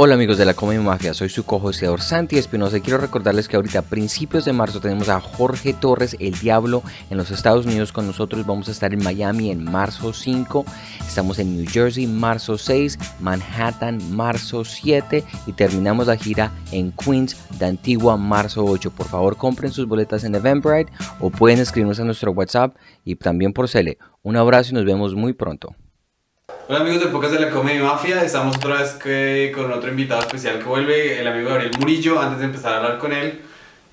Hola amigos de la Comedia Mafia, soy su co-hosteador Santi Espinosa y quiero recordarles que ahorita a principios de marzo tenemos a Jorge Torres, el Diablo, en los Estados Unidos con nosotros. Vamos a estar en Miami en marzo 5, estamos en New Jersey marzo 6, Manhattan marzo 7 y terminamos la gira en Queens de Antigua marzo 8. Por favor compren sus boletas en Eventbrite o pueden escribirnos a nuestro WhatsApp y también por Cele. Un abrazo y nos vemos muy pronto. Hola amigos de Pocas de la Comedia Mafia, estamos otra vez con otro invitado especial que vuelve, el amigo Gabriel Murillo. Antes de empezar a hablar con él,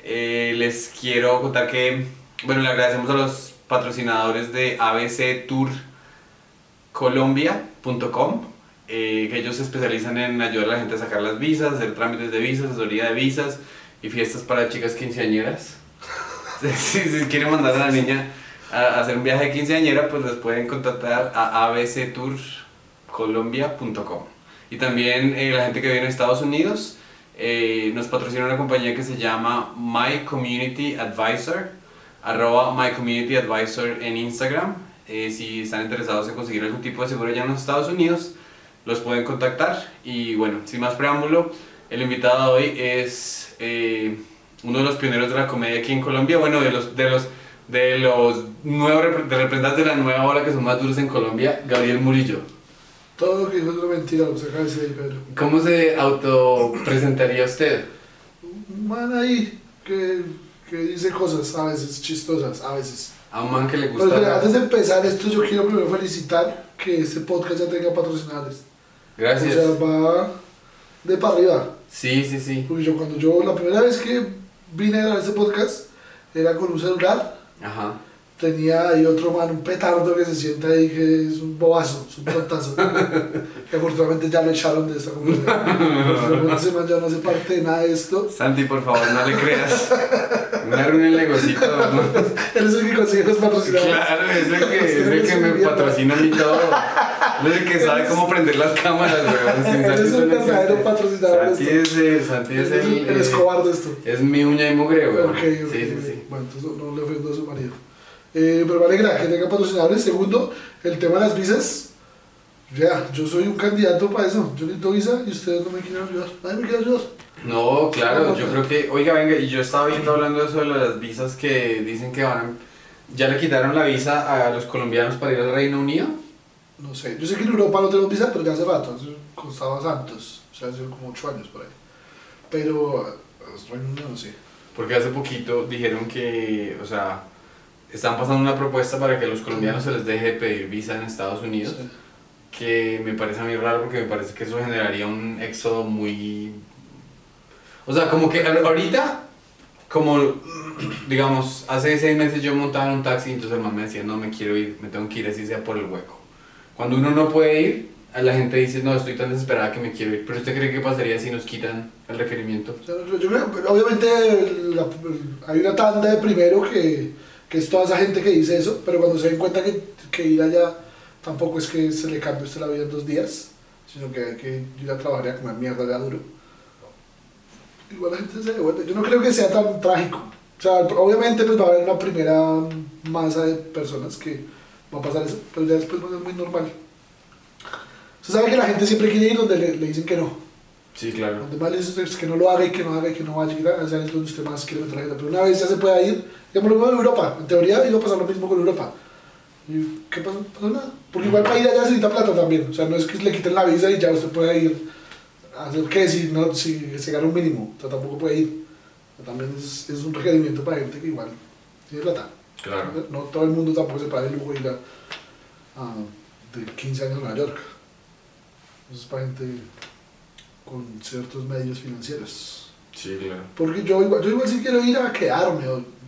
eh, les quiero contar que, bueno, le agradecemos a los patrocinadores de abctourcolombia.com, eh, que ellos se especializan en ayudar a la gente a sacar las visas, hacer trámites de visas, asesoría de visas y fiestas para chicas quinceañeras. si, si quieren mandar a la niña a hacer un viaje de quinceañera, pues les pueden contactar a abctourcolombia.com. Y también eh, la gente que vive en Estados Unidos eh, nos patrocina una compañía que se llama My Community Advisor, arroba My Community Advisor en Instagram. Eh, si están interesados en conseguir algún tipo de seguro allá en los Estados Unidos, los pueden contactar. Y bueno, sin más preámbulo, el invitado de hoy es uno de los pioneros de la comedia aquí en Colombia, bueno, de los... De los de los nuevos de representantes de la nueva ola que son más duros en Colombia, Gabriel Murillo. Todo lo que dijo es una mentira, lo acaba de decir Pedro. ¿Cómo se autopresentaría usted? Un man ahí que, que dice cosas a veces chistosas, a veces. A un man que le gusta. Pero antes de empezar esto, yo quiero primero felicitar que este podcast ya tenga patrocinadores. Gracias. O sea, va de para arriba. Sí, sí, sí. Porque yo cuando yo, la primera vez que vine a grabar este podcast, era con un celular. Ajá. Tenía ahí otro man, un petardo que se sienta ahí, que es un bobazo, es un tontazo. que afortunadamente ya lo echaron de esta comunidad. Afortunadamente ese man ya no hace parte de nada de esto. Santi, por favor, no le creas. No arruine el negocito. ¿no? Él es el que consigue los patrocinadores. Claro, es el que, es el que me patrocina a mí todo. Él es el que sabe cómo prender las cámaras, weón. Él es no verdadero patrocinador Santi es el, Santi es el, el, el eh, escobar de esto. Es mi uña y mugre, weón. Ok, ok. Sí, sí, sí. Bueno, entonces no, no le ofendo a su marido. Eh, pero me alegra que tenga patrocinadores. Segundo, el tema de las visas. Ya, yo soy un candidato para eso. Yo necesito visa y ustedes no me quieren ayudar. Nadie me quiere ayudar. No, claro, yo creo que, oiga, venga, y yo estaba viendo hablando de eso de las visas que dicen que van, ya le quitaron la visa a los colombianos para ir al Reino Unido. No sé, yo sé que en Europa no tenemos visa, pero ya hace rato, costaba santos, o sea, hace como 8 años por ahí. Pero, eh, Reino Unido no sé. Porque hace poquito dijeron que, o sea, están pasando una propuesta para que a los colombianos se les deje de pedir visa en Estados Unidos, Sí. que me parece a mí raro porque me parece que eso generaría un éxodo muy... O sea, como que ahorita, como, digamos, hace seis meses yo montaba en un taxi y entonces el man me decía, no, me quiero ir, me tengo que ir así sea por el hueco. Cuando uno no puede ir, la gente dice, no, estoy tan desesperada que me quiero ir. Pero ¿usted cree que pasaría si nos quitan el requerimiento? Yo, creo, obviamente la- hay una tanda de primero que, que es toda esa gente que dice eso, pero cuando se den cuenta que, que ir allá tampoco es que se le cambie usted la vida en dos días, sino que hay que ir a trabajar y a comer mierda ya duro. Igual la gente se devuelve. Yo no creo que sea tan trágico. O sea, obviamente pues va a haber una primera masa de personas que va a pasar eso, pero ya después va a muy normal. Usted sabe que la gente siempre quiere ir donde le dicen que no. Sí, claro. Donde más le dicen es que no lo haga y que no haga y que no vaya, y que allá es donde usted más quiere meter la gente. Pero una vez ya se pueda ir, digamos lo mismo en Europa. En teoría iba a pasar lo mismo con Europa. ¿Y qué pasó? No pasó nada. Porque igual para ir allá se necesita plata también. O sea, no es que le quiten la visa y ya usted pueda ir a hacer qué si, no, si se gana un mínimo. O sea, tampoco puede ir. O sea, también es, es un requerimiento para gente que igual tiene plata. Claro. No todo el mundo tampoco se paga el lujo de ir a, a- de 15 años a Nueva York. Eso es para gente con ciertos medios financieros. Sí, claro. Porque yo igual, yo igual sí quiero ir a quedarme,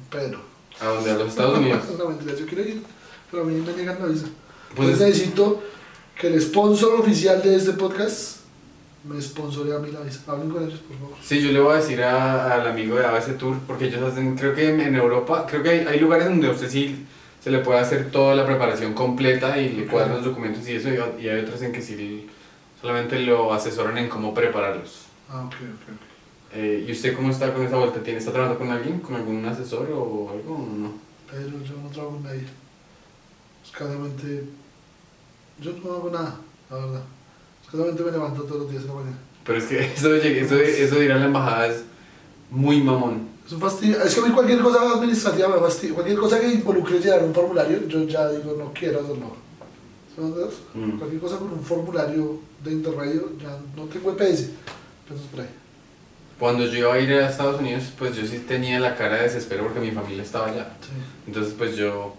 Pedro. ¿A dónde? ¿A los Estados Unidos? No, mentira, yo quiero ir, pero a mí me niegan la visa. Pues Entonces necesito que el sponsor oficial de este podcast me sponsore a mí la visa. Hablen con ellos, por favor. Sí, yo le voy a decir a- al amigo de ABC Tour, porque ellos hacen, creo que en Europa, creo que hay, hay lugares donde usted sí se le puede hacer toda la preparación completa y le cuadran los documentos y eso, y, y hay otros en que sí solamente lo asesoran en cómo prepararlos. Ah, ok, ok, ok. Eh, ¿Y usted cómo está con esa vuelta? ¿Tiene, ¿Está trabajando con alguien? ¿Con algún asesor o algo o no? Pero yo no trabajo con nadie. Escasamente. Yo no hago nada, la verdad. Escasamente me levanto todos los días en la mañana. Pero es que eso eso eso de ir a la embajada es muy mamón. Es un fastidio. Es que a mí cualquier cosa administrativa me fastidia. Cualquier cosa que involucre llenar un formulario, yo ya digo, no quiero hacerlo. ¿Sí me entiendes? Mm. Cualquier cosa con un formulario de intermedio, ya no tengo EPS. Entonces, por ahí. Cuando yo iba a ir a Estados Unidos, pues yo sí tenía la cara de desespero porque mi familia estaba allá. Sí. Entonces, pues yo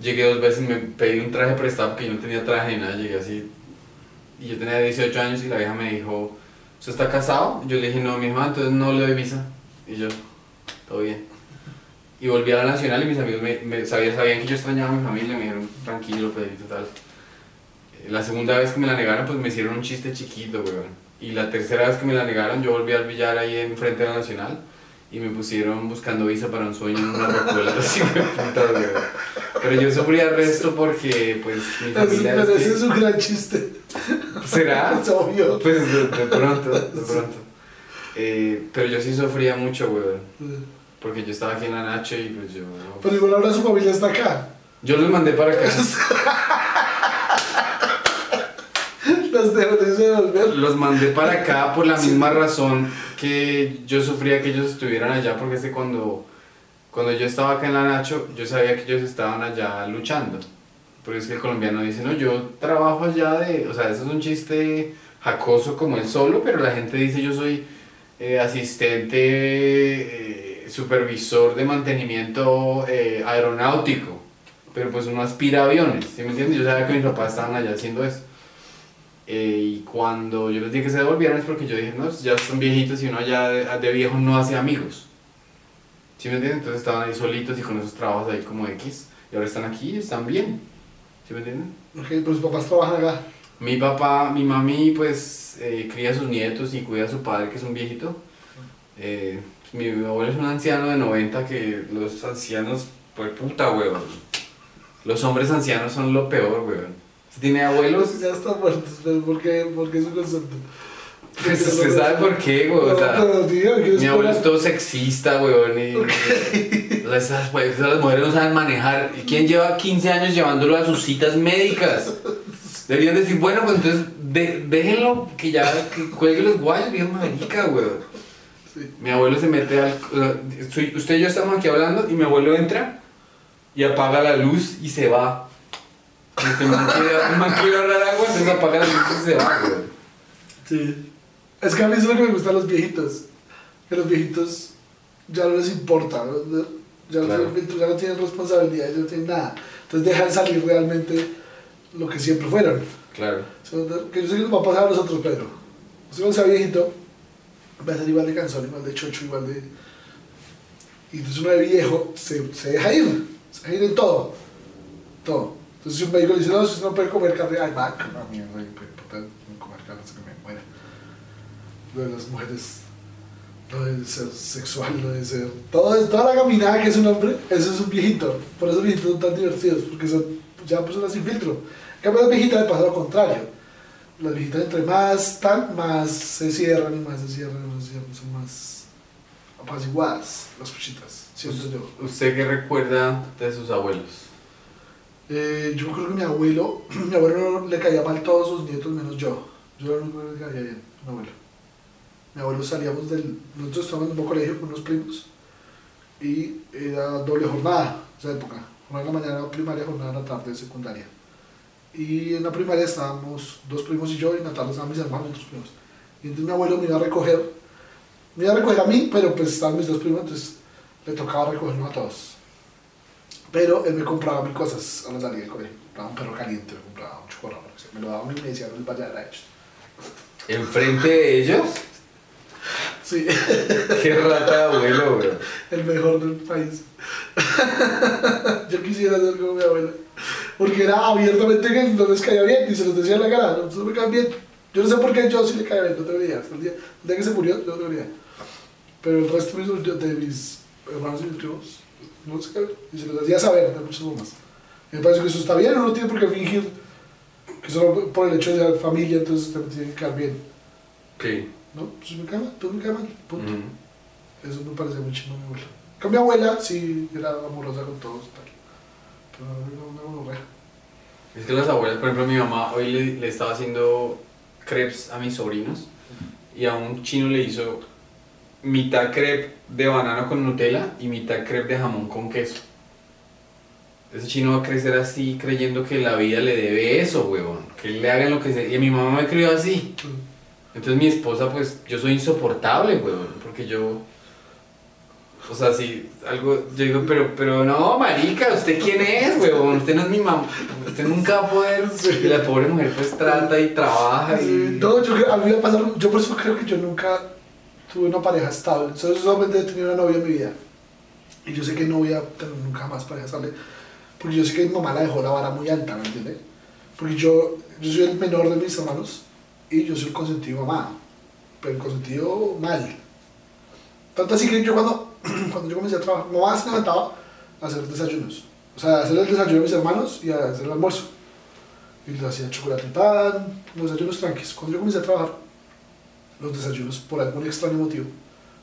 llegué dos veces, me pedí un traje prestado porque yo no tenía traje ni nada, llegué así. Y yo tenía 18 años y la vieja me dijo, ¿usted está casado? Yo le dije, no, mi mamá, entonces no le doy visa. Y yo, todo bien. Y volví a la Nacional y mis amigos me, me- sabían, sabían que yo extrañaba a mi familia, me dijeron, tranquilo, Pedrito, tal. Eh, La segunda vez que me la negaron, pues me hicieron un chiste chiquito, weón. Y la tercera vez que me la negaron, yo volví al billar ahí enfrente de la Nacional y me pusieron buscando visa para un sueño en una rocuela. así, puta, weón. Pero yo sufría el resto porque, pues, mi familia... pero es ese que- es un gran chiste. ¿Será? Es obvio. Pues de, de pronto, de pronto. Eh, pero yo sí sufría mucho, weón. Porque yo estaba aquí en la Nacho y pues yo... Pero igual ahora su familia está acá. Yo los mandé para acá. Las dejo de volver. Los mandé para acá por la misma razón que yo sufría que ellos estuvieran allá, porque es que cuando, cuando yo estaba acá en la Nacho, yo sabía que ellos estaban allá luchando. Porque es que el colombiano dice, no, yo trabajo allá de... O sea, eso es un chiste jacoso como él solo, pero la gente dice, yo soy eh, asistente, eh, supervisor de mantenimiento eh, aeronáutico. Pero pues uno aspira a aviones, ¿sí me entiendes? Yo sabía que mis papás estaban allá haciendo eso. Eh, y cuando yo les dije que se devolvieran es porque yo dije, no, ya son viejitos y uno ya de, de viejo no hace amigos. ¿Sí me entienden? Entonces estaban ahí solitos y con esos trabajos ahí como X. Y ahora están aquí y están bien. ¿Sí me entienden? Ok, pero sus papás trabajan acá. Mi papá, mi mami, pues eh, cría a sus nietos y cuida a su padre, que es un viejito. Eh, mi abuelo es un anciano de 90 que los ancianos, pues puta, weón. Los hombres ancianos son lo peor, weón. Si tiene abuelos, Ya están muertos, pero ¿por qué, ¿Por qué su concepto? pues usted sabe por qué, weón. O No, sea, pero, tío, ¿qué mi abuelo es todo sexista, weón. Y, o sea, esas, pues, esas mujeres no saben manejar. ¿Y quién lleva 15 años llevándolo a sus citas médicas? Deberían decir, bueno, pues entonces de- déjenlo que ya que cuelgue los guayos, viejo marica, weón. Sí. Mi abuelo se mete al. o estoy- usted y yo estamos aquí hablando y mi abuelo entra y apaga la luz y se va. Man quiere, ahorrar agua, entonces apaga la luz y se va, weón. Sí. Es que a mí es lo que me gustan los viejitos. Que los viejitos ya no les importa. ¿no? Ya, no Claro. tienen filtro, ya no tienen responsabilidad, ya no tienen nada. Entonces dejan salir realmente lo que siempre fueron. Claro. Que yo sé que nos va a pasar a nosotros, Pedro. Usted cuando sea viejito, va a ser igual de cansón, igual de chocho, igual de... Y entonces uno de viejo se, se deja ir, se deja ir en todo. Todo. Entonces si un médico le dice, no, si no puede comer carne, ay, va, que una mierda, puede comer carne hasta que me muera. Lo de las mujeres, lo de ser sexual, lo de ser... Todo, es- toda la caminada que es un hombre, eso es un viejito. Por eso los viejitos son tan divertidos, porque son ya personas sin filtro. En cambio, las viejitas le pasa lo contrario. Las viejitas entre más están, más se cierran y más se cierran, más se cierran, son más apaciguadas las cuchitas, siento yo. ¿Usted qué recuerda de sus abuelos? Eh, yo creo que mi abuelo, mi abuelo le caía mal todos sus nietos menos yo. Yo era el único que le caía bien, mi abuelo. Mi abuelo salíamos del, nosotros estábamos en un colegio con unos primos y era doble jornada, esa época. Jornada de la mañana primaria, jornada de la tarde secundaria. Y en la primaria estábamos dos primos y yo, y en la tarde estaban mis hermanos y otros primos. Y entonces mi abuelo me iba a recoger, me iba a recoger a mí, pero pues estaban mis dos primos, entonces le tocaba recogernos a todos. Pero él me compraba mil cosas a la salida del colegio. Me compraba un perro caliente, me compraba un chocorramo, me lo daba a mí y me decía, no les vaya a ellos. ¿Enfrente de ellos? Sí, Qué rata de abuelo, weón. el mejor del país. Yo quisiera ser como mi abuela. Porque era abiertamente que no les caía bien y se los decía en la cara, no, no me caen bien. Yo no sé por qué yo sí le caía bien, no debería. Hasta el día, el día que se murió, yo no debería. Pero el resto de mis, de mis hermanos y mis primos, no caía bien. Y se los hacía saber de muchas formas. Y me parece que eso está bien, uno no tiene por qué fingir que solo por el hecho de ser familia, entonces te tiene que caer bien. Sí. ¿No? Pues me cae mal, pues me cae mal, punto. Eso me parece muy chingón mi abuela. Con mi abuela sí era amorosa con todos, tal. Pero no, no, no, no, Es que las abuelas, por ejemplo, mi mamá hoy le, le estaba haciendo crepes a mis sobrinos y a un chino le hizo mitad crepe de banano con Nutella y mitad crepe de jamón con queso. Ese chino va a crecer así creyendo que la vida le debe eso, huevón. Que le hagan lo que sea. Y mi mamá me crió así. Entonces mi esposa, pues, yo soy insoportable, huevón. Porque yo... O sea, si algo, yo digo, pero, pero no, marica, ¿usted quién es, huevón? Usted no es mi mamá, usted nunca va a poder, y la pobre mujer pues trata y trabaja y... Sí, No, yo creo, a mí me ha pasado, yo por eso creo que yo nunca tuve una pareja estable. Solo- solamente he tenido una novia en mi vida. Y yo sé que no voy a tener nunca más pareja estable. Porque yo sé que mi mamá la dejó la vara muy alta, ¿me entiendes? Porque yo, yo soy el menor de mis hermanos y yo soy el consentido mamá. Pero el consentido mal. Tanto así que yo cuando, cuando yo comencé a trabajar, mamá se levantaba a hacer desayunos. O sea, a hacer el desayuno de mis hermanos y a hacer el almuerzo. Y les hacía chocolate y los desayunos tranquilos. Cuando yo comencé a trabajar, los desayunos, por algún extraño motivo,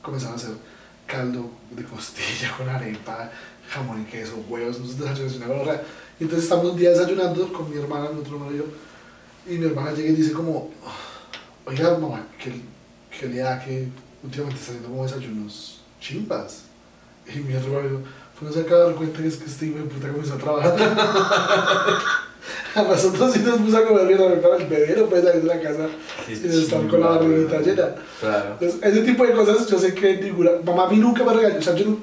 comenzaban a hacer caldo de costilla con arepa, jamón y queso, huevos, unos desayunos. Y entonces estamos un día desayunando con mi hermana, mi otro hermano y yo, y mi hermana llega y dice como, oiga mamá, que le da que últimamente está haciendo como desayunos chimbas. Y mi otro hermano pues no se acaba de dar cuenta que es que este hijo de puta comenzó a trabajar. A nosotros sí nos puso a comer bien para el bebé, no puede salir de la casa Qué sin estar con la barriguita llena. Claro. Entonces, ese tipo de cosas yo sé que ninguna. Mamá a mí nunca me regañó. O sea, yo,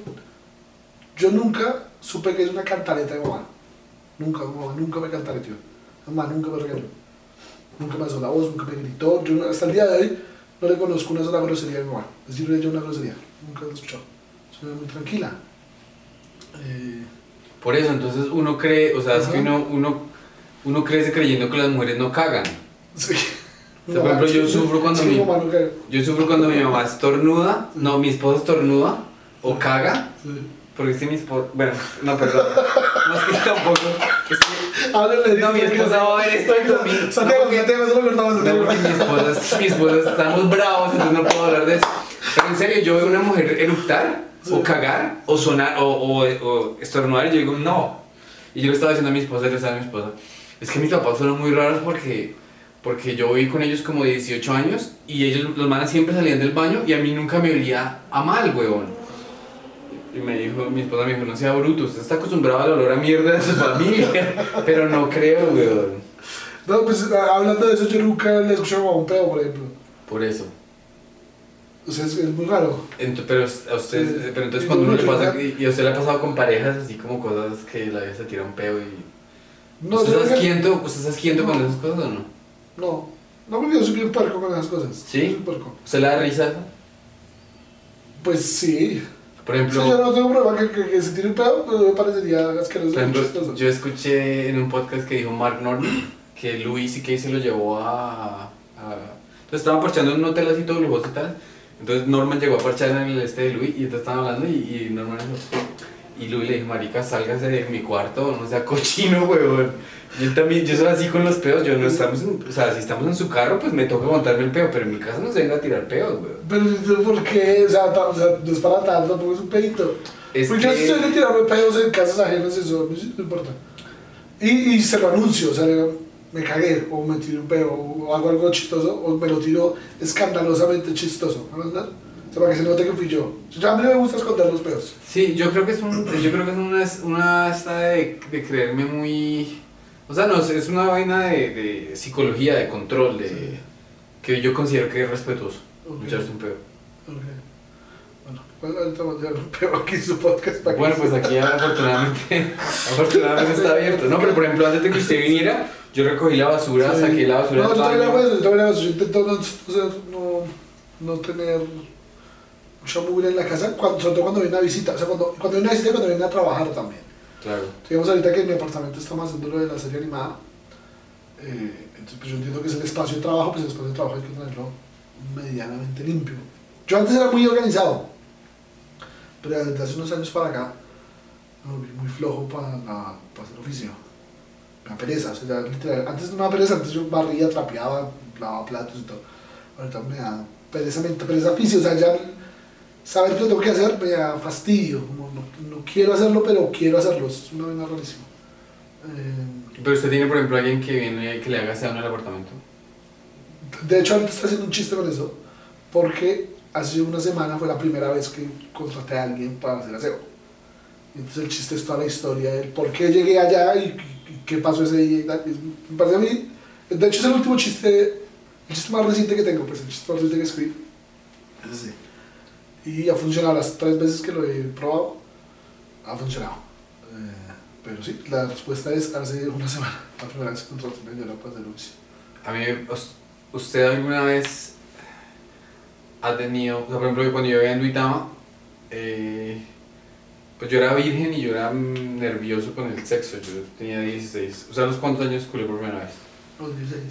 yo nunca supe que es una cantareta de mamá. Nunca, mamá nunca me cantareteó. Mamá nunca me regañó. Nunca me alzó la voz, nunca me gritó. Yo hasta el día de hoy no le conozco una sola grosería a mi mamá. Decirle yo una grosería. Nunca lo he escuchado. Soy muy tranquila. Eh, Por eso, entonces uno cree, o sea, es que uno, uno, uno crece creyendo que las mujeres no cagan. sí. O sea, por ejemplo, yo sufro cuando sí, mi- mamá no caga. Yo sufro cuando mi mamá estornuda, no, mi esposa estornuda o caga, Sí. porque si mi esposa, bueno, no, perdón, no es que tampoco, es que, Háblale, no, mi esposa va a ver esto. Santiago, No, porque- Santiago, eso lo cortamos, No, Santiago. porque mi esposa, mi esposa estamos bravos, entonces no puedo hablar de eso. En serio, yo veo una mujer eructar, o cagar, o sonar, o, o, o estornudar, y yo digo, no. Y yo le estaba diciendo a mi esposa, le estaba a mi esposa, es que mis papás fueron muy raros porque, porque yo viví con ellos como 18 años, y ellos, los manas siempre salían del baño, y a mí nunca me olía a mal, huevón. Y me dijo, mi esposa me dijo, no sea bruto, usted está acostumbrado al olor a mierda de su familia, pero no creo, huevón. No, pues a- hablando de eso, yo nunca le escuché a un pedo, por ejemplo. Por eso. O sea, es, es muy raro. Ento- pero a usted, Sí. pero entonces Y cuando no uno le pasa, y y a usted le ha pasado con parejas así como cosas que la vida se tira un peo y... No, ¿Usted está creo que- asquiento con esas cosas o no? No, no, porque yo soy bien puerco con esas cosas. ¿Sí? ¿Usted le da risa eso? Pues sí. Por Sí, ejemplo, yo no tengo problema que, que, que se tire un pedo, pero me parecería asqueroso. por ejemplo, yo escuché en un podcast que dijo Mark Norman que Louis C.K. se lo llevó a... a entonces estaban parchando en un hotel así todo lujoso y tal. Entonces Norman llegó a parchar en el este de Louis y entonces estaban hablando y, y Norman dijo... Y Louis le dijo, marica, sálgase de mi cuarto, no sea cochino, huevón. Yo también, yo soy así con los peos, yo no estamos en, o sea, si estamos en su carro, pues me toca montarme el peo, pero en mi casa no se venga a tirar peos, huevón. Pero yo, ¿por qué? O sea, ta- o sea, no es para tanto, tampoco es un pedito. Es Porque yo que- de tirarme pedos en casas ajenas, eso no importa. Y, y se lo anuncio, o sea, digo, me cagué, o me tiré un pedo, o hago algo chistoso, o me lo tiro escandalosamente chistoso. ¿no? ¿verdad? O sea, para que se note que fui yo. O sea, a mí me gusta esconder los pedos. Sí, yo creo que es un, yo creo que es una, una esta de, de creerme muy, o sea, no, es una vaina de, de psicología, de control, de Sí. que yo considero que es respetuoso, Ok. echarse un pedo. Ok. Bueno, pues ahorita vamos a tirar un pedo aquí su podcast. para Bueno, pues aquí afortunadamente, afortunadamente está abierto. No, pero por ejemplo, antes de que usted viniera, yo recogí la basura, Sí. saqué la basura No, del yo también hago eso, yo también hago eso. Yo intento no, o sea, no, no tener mucha mugre en la casa, cuando, sobre todo cuando viene una visita. O sea, cuando, cuando viene una visita cuando viene a trabajar también. Claro. Digamos ahorita que mi apartamento estamos haciendo lo de la serie animada. eh, entonces, pues yo entiendo que es el espacio de trabajo, pues el espacio de trabajo hay que tenerlo medianamente limpio. Yo antes era muy organizado, pero desde hace unos años para acá me volví muy flojo para, la- para hacer oficio. Da pereza, o sea, ya literal, antes no me pereza, antes yo barría, trapeaba, lavaba platos y todo. Ahorita me da pereza, me da pereza oficio, o sea, ya saber que lo tengo que hacer me da fastidio. como no, no quiero hacerlo, pero quiero hacerlo, es una vaina rarísima. Eh, Pero usted tiene, por ejemplo, alguien que viene que le haga en el apartamento. De hecho, ahorita está haciendo un chiste con eso, porque hace una semana fue la primera vez que contraté a alguien para hacer aseo. Entonces el chiste es toda la historia del por qué llegué allá y qué pasó ese día y tal. Me parece a mí, de hecho es el último chiste, el chiste más reciente que tengo, pues el chiste más reciente que escribí. Es ese. Y ha funcionado las tres veces que lo he probado, ha funcionado. Eh, pero sí, la respuesta es hace una semana, la primera vez que contraté a alguien para hacer Luis. A mí, us- ¿usted alguna vez ha tenido, o sea, por ejemplo, cuando yo vivía en Duitama, eh, pues yo era virgen y yo era nervioso con el sexo, yo tenía 16. O sea, ¿a los cuántos años culé por primera vez? Los 16.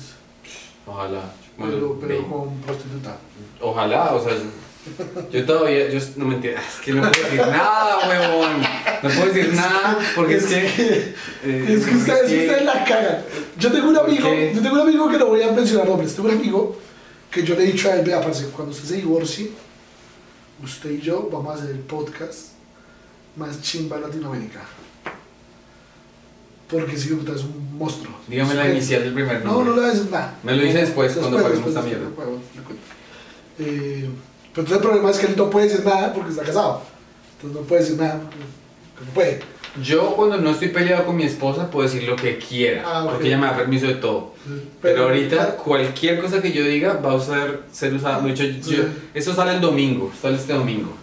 Ojalá. Pero, pero 20. con prostituta. Ojalá, o sea, yo, yo todavía, yo no me entiendo, es que no puedo decir nada, huevón. No puedo decir nada porque es que. eh, Es que ustedes, es que- ustedes la cagan. Yo tengo un ¿Por amigo, qué? yo tengo un amigo que no voy a mencionar nombres. Tengo un amigo que yo le he dicho a él, vea, parce, cuando usted se divorcie, usted y yo vamos a hacer el podcast más chimba en Latinoamérica. Porque si puta es un monstruo. Dígame la inicial del primer No, nombre. no le voy a decir nada. Me lo dice después, cuando paguemos esta mierda. Eh, pero entonces el problema es que él no puede decir nada porque está casado. Entonces no puede decir nada porque no puede. Yo cuando no estoy peleado con mi esposa puedo decir lo que quiera, Ah, ok. porque ella me da permiso de todo. Pero, ahorita cualquier cosa que yo diga va a usar, ser usada. De hecho, yo, Sí. esto sale el domingo, sale este domingo.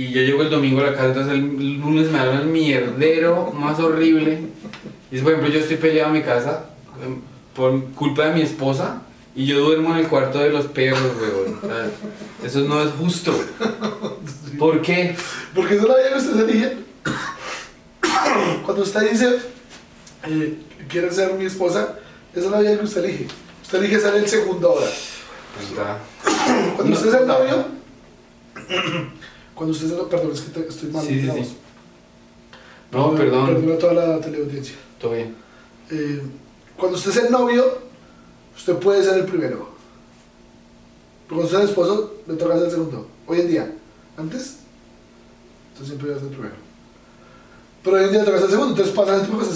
Y yo llego el domingo a la casa, entonces el lunes me da un mierdero más horrible. Y es, por ejemplo, yo estoy peleado en mi casa em, por culpa de mi esposa y yo duermo en el cuarto de los perros, weón. Eso no es justo. ¿Por qué? Porque eso es la vida que usted se elige. Cuando usted dice, eh, quiere ser mi esposa, esa es la vida que usted elige. Usted elige ser el segundo ahora. Está- Cuando usted es el no. novio, cuando usted es el perdón, es que te- estoy mal. Sí, sí, digamos. sí. No, perdón. Perdón a toda la teleaudiencia. Todo bien. Eh, cuando usted es el novio, usted puede ser el primero. Pero cuando usted es el esposo, le toca ser el segundo. Hoy en día. Antes, usted siempre va a ser el primero. Pero hoy en día le toca ser el segundo. Entonces pasa ese tipo que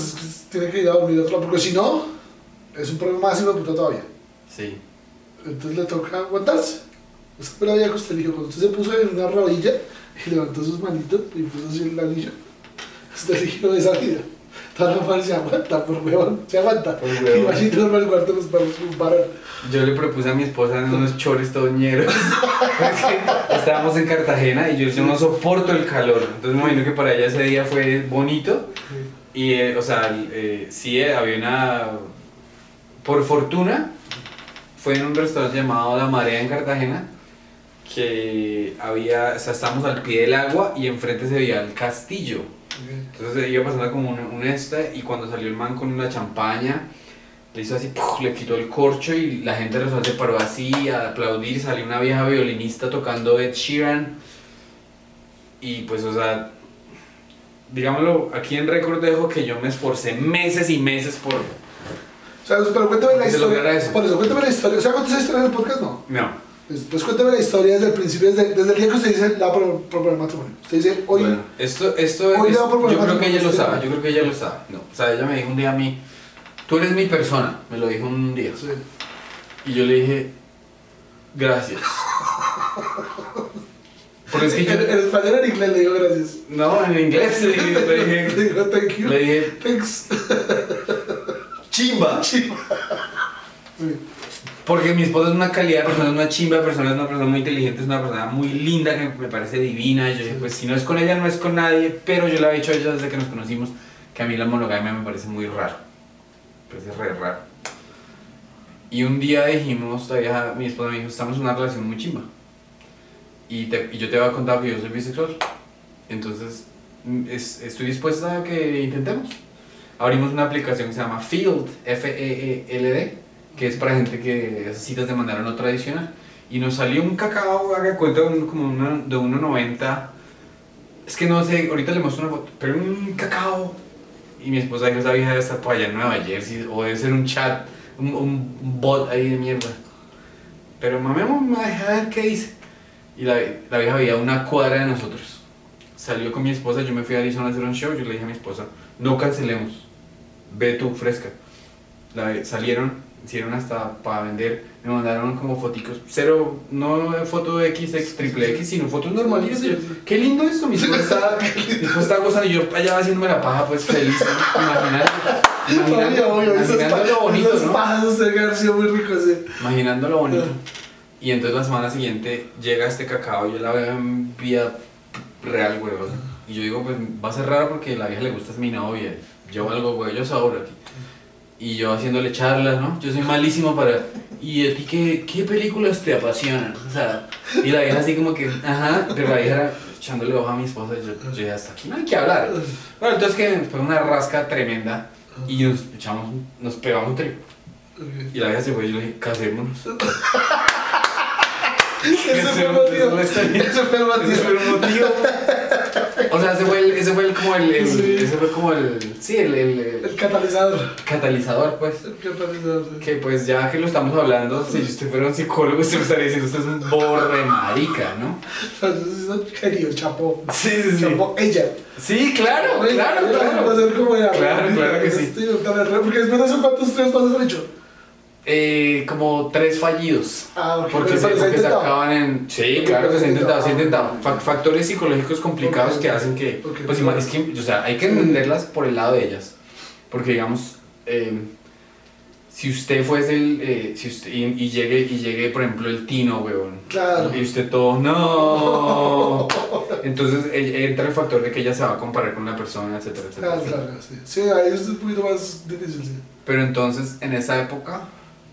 Tiene que ir a dormir a otro lado. Porque si no, es un problema más de puta todavía. Sí. Entonces le toca aguantarse. Esa fue la que usted eligió. Cuando usted se puso en una rodilla y levantó sus manitos y puso así el anillo, usted eligió esa vida. Mujer se aguanta, por huevón, se aguanta. Por huevón. Y así duerme el cuarto de los perros un varón. Yo le propuse a mi esposa en unos chores toñeros. Estábamos en Cartagena y yo, yo no soporto el calor. Entonces me imagino que para ella ese día fue bonito. Y, eh, o sea, eh, sí, eh, había una. Por fortuna, fue en un restaurante llamado La Marea en Cartagena. Que había. O sea, estábamos al pie del agua y enfrente se veía el castillo. Entonces iba pasando como un, un este y cuando salió el man con la champaña, le hizo así, ¡puf! le quitó el corcho y la gente se paró así a aplaudir, salió una vieja violinista tocando Ed Sheeran y pues o sea, digámoslo, aquí en récord dejo que yo me esforcé meses y meses por... O sea, pero cuéntame la Se historia. Por eso, cuéntame la historia. O sea, ¿cuántas historias en el podcast? No. No, Pues, pues cuéntame la historia desde el principio, desde, desde el día que usted dice la por, por el matrimonio. Usted dice, hoy, bueno, esto, esto hoy es- por yo creo que ella lo sabe, yo creo que ella lo sabe, no, o sea, ella me dijo un día a mí, tú eres mi persona, me lo dijo un día. Sí. Y yo le dije, gracias. Porque es que yo... En, en español en inglés le digo gracias. No, en inglés le dije, le dije, thank you. le dije, Thanks. Chimba. Sí. Porque mi esposa es una calidad de persona, es una chimba de persona, es una persona muy inteligente, es una persona muy linda que me parece divina. Yo dije, pues si no es con ella, no es con nadie. Pero yo le había dicho a ella desde que nos conocimos que a mí la monogamia me parece muy raro. Me parece re raro. Y un día dijimos, todavía mi esposa me dijo, estamos en una relación muy chimba. Y, te- y yo te había contado que yo soy bisexual. Entonces, mm, es- estoy dispuesta a que intentemos. Abrimos una aplicación que se llama Field, F-E-E-L-D, que es para gente que hace citas de manera no tradicional. Y nos salió un cacao, haga cuenta, un- como una, de 1,90. Es que no sé, ahorita le muestro una foto, pero un cacao. Y mi esposa dijo, esa vieja debe estar por allá en Nueva Jersey, o debe ser un chat, un, bot ahí de mierda. Pero mamemos, me deja ver qué dice. Y la, la vieja veía una cuadra de nosotros. Salió con mi esposa, yo me fui a Arizona a hacer un show, yo le dije a mi esposa, no cancelemos, ve tú fresca. Salieron, hicieron hasta para vender, me mandaron como foticos, cero, no foto X, X, triple X, sino fotos normalitas. y yo, qué lindo esto, mi esposa está, está gozando y yo allá haciéndome la paja, pues feliz, imaginando, Obvio, esos imaginando lo bonito, sido muy ricos, sí. Imaginando lo bonito. Y entonces la semana siguiente llega este cacao, yo la veo en vida real, sea, Y yo digo, pues va a ser raro porque la vieja le gusta es mi novia. Yo algo, güey, yo sobro aquí. Y yo haciéndole charlas, ¿no? Yo soy malísimo para... ¿Y a ti qué, qué películas te apasionan? O sea, y la vieja así como que, ajá, pero la vieja era echándole ojo a mi esposa. y Yo, yo hasta aquí no hay que hablar. Bueno, entonces que fue una rasca tremenda y nos echamos, nos pegamos un trío. Y la vieja se fue y yo le dije, casémonos. Fue el motivo. Fue el motivo. O sea, ese fue, el, ese fue el, como el, el- Sí. ese fue como el, sí, el, el- el catalizador. catalizador, pues. El catalizador. sí. Que pues ya que lo estamos hablando, si usted fuera un psicólogo, usted me estaría diciendo, usted es un borre marica, ¿no? Querido, chapó. Sí, sí, Chapó ella. Sí, claro, claro, claro. ella. Claro, claro que sí. Porque después de eso, ¿cuántos tres pasos han hecho? Eh, como tres fallidos. Ah, ok. Porque, se, se porque acaban en... Sí, claro que se ha intentado, se ha intentado. Fa- Factores psicológicos complicados que hacen que... Pues es que, o sea, hay que entenderlas por el lado de ellas. Porque, digamos, eh, si usted fuese el... eh, si usted, y, y llegue, y llegue, por ejemplo, el Tino, weón. Claro. Y usted todo, no. Entonces eh, entra el factor de que ella se va a comparar con la persona, etcétera, etcétera. Claro, etcétera. claro, sí. Sí, ahí es un poquito más difícil, sí. Pero entonces, en esa época,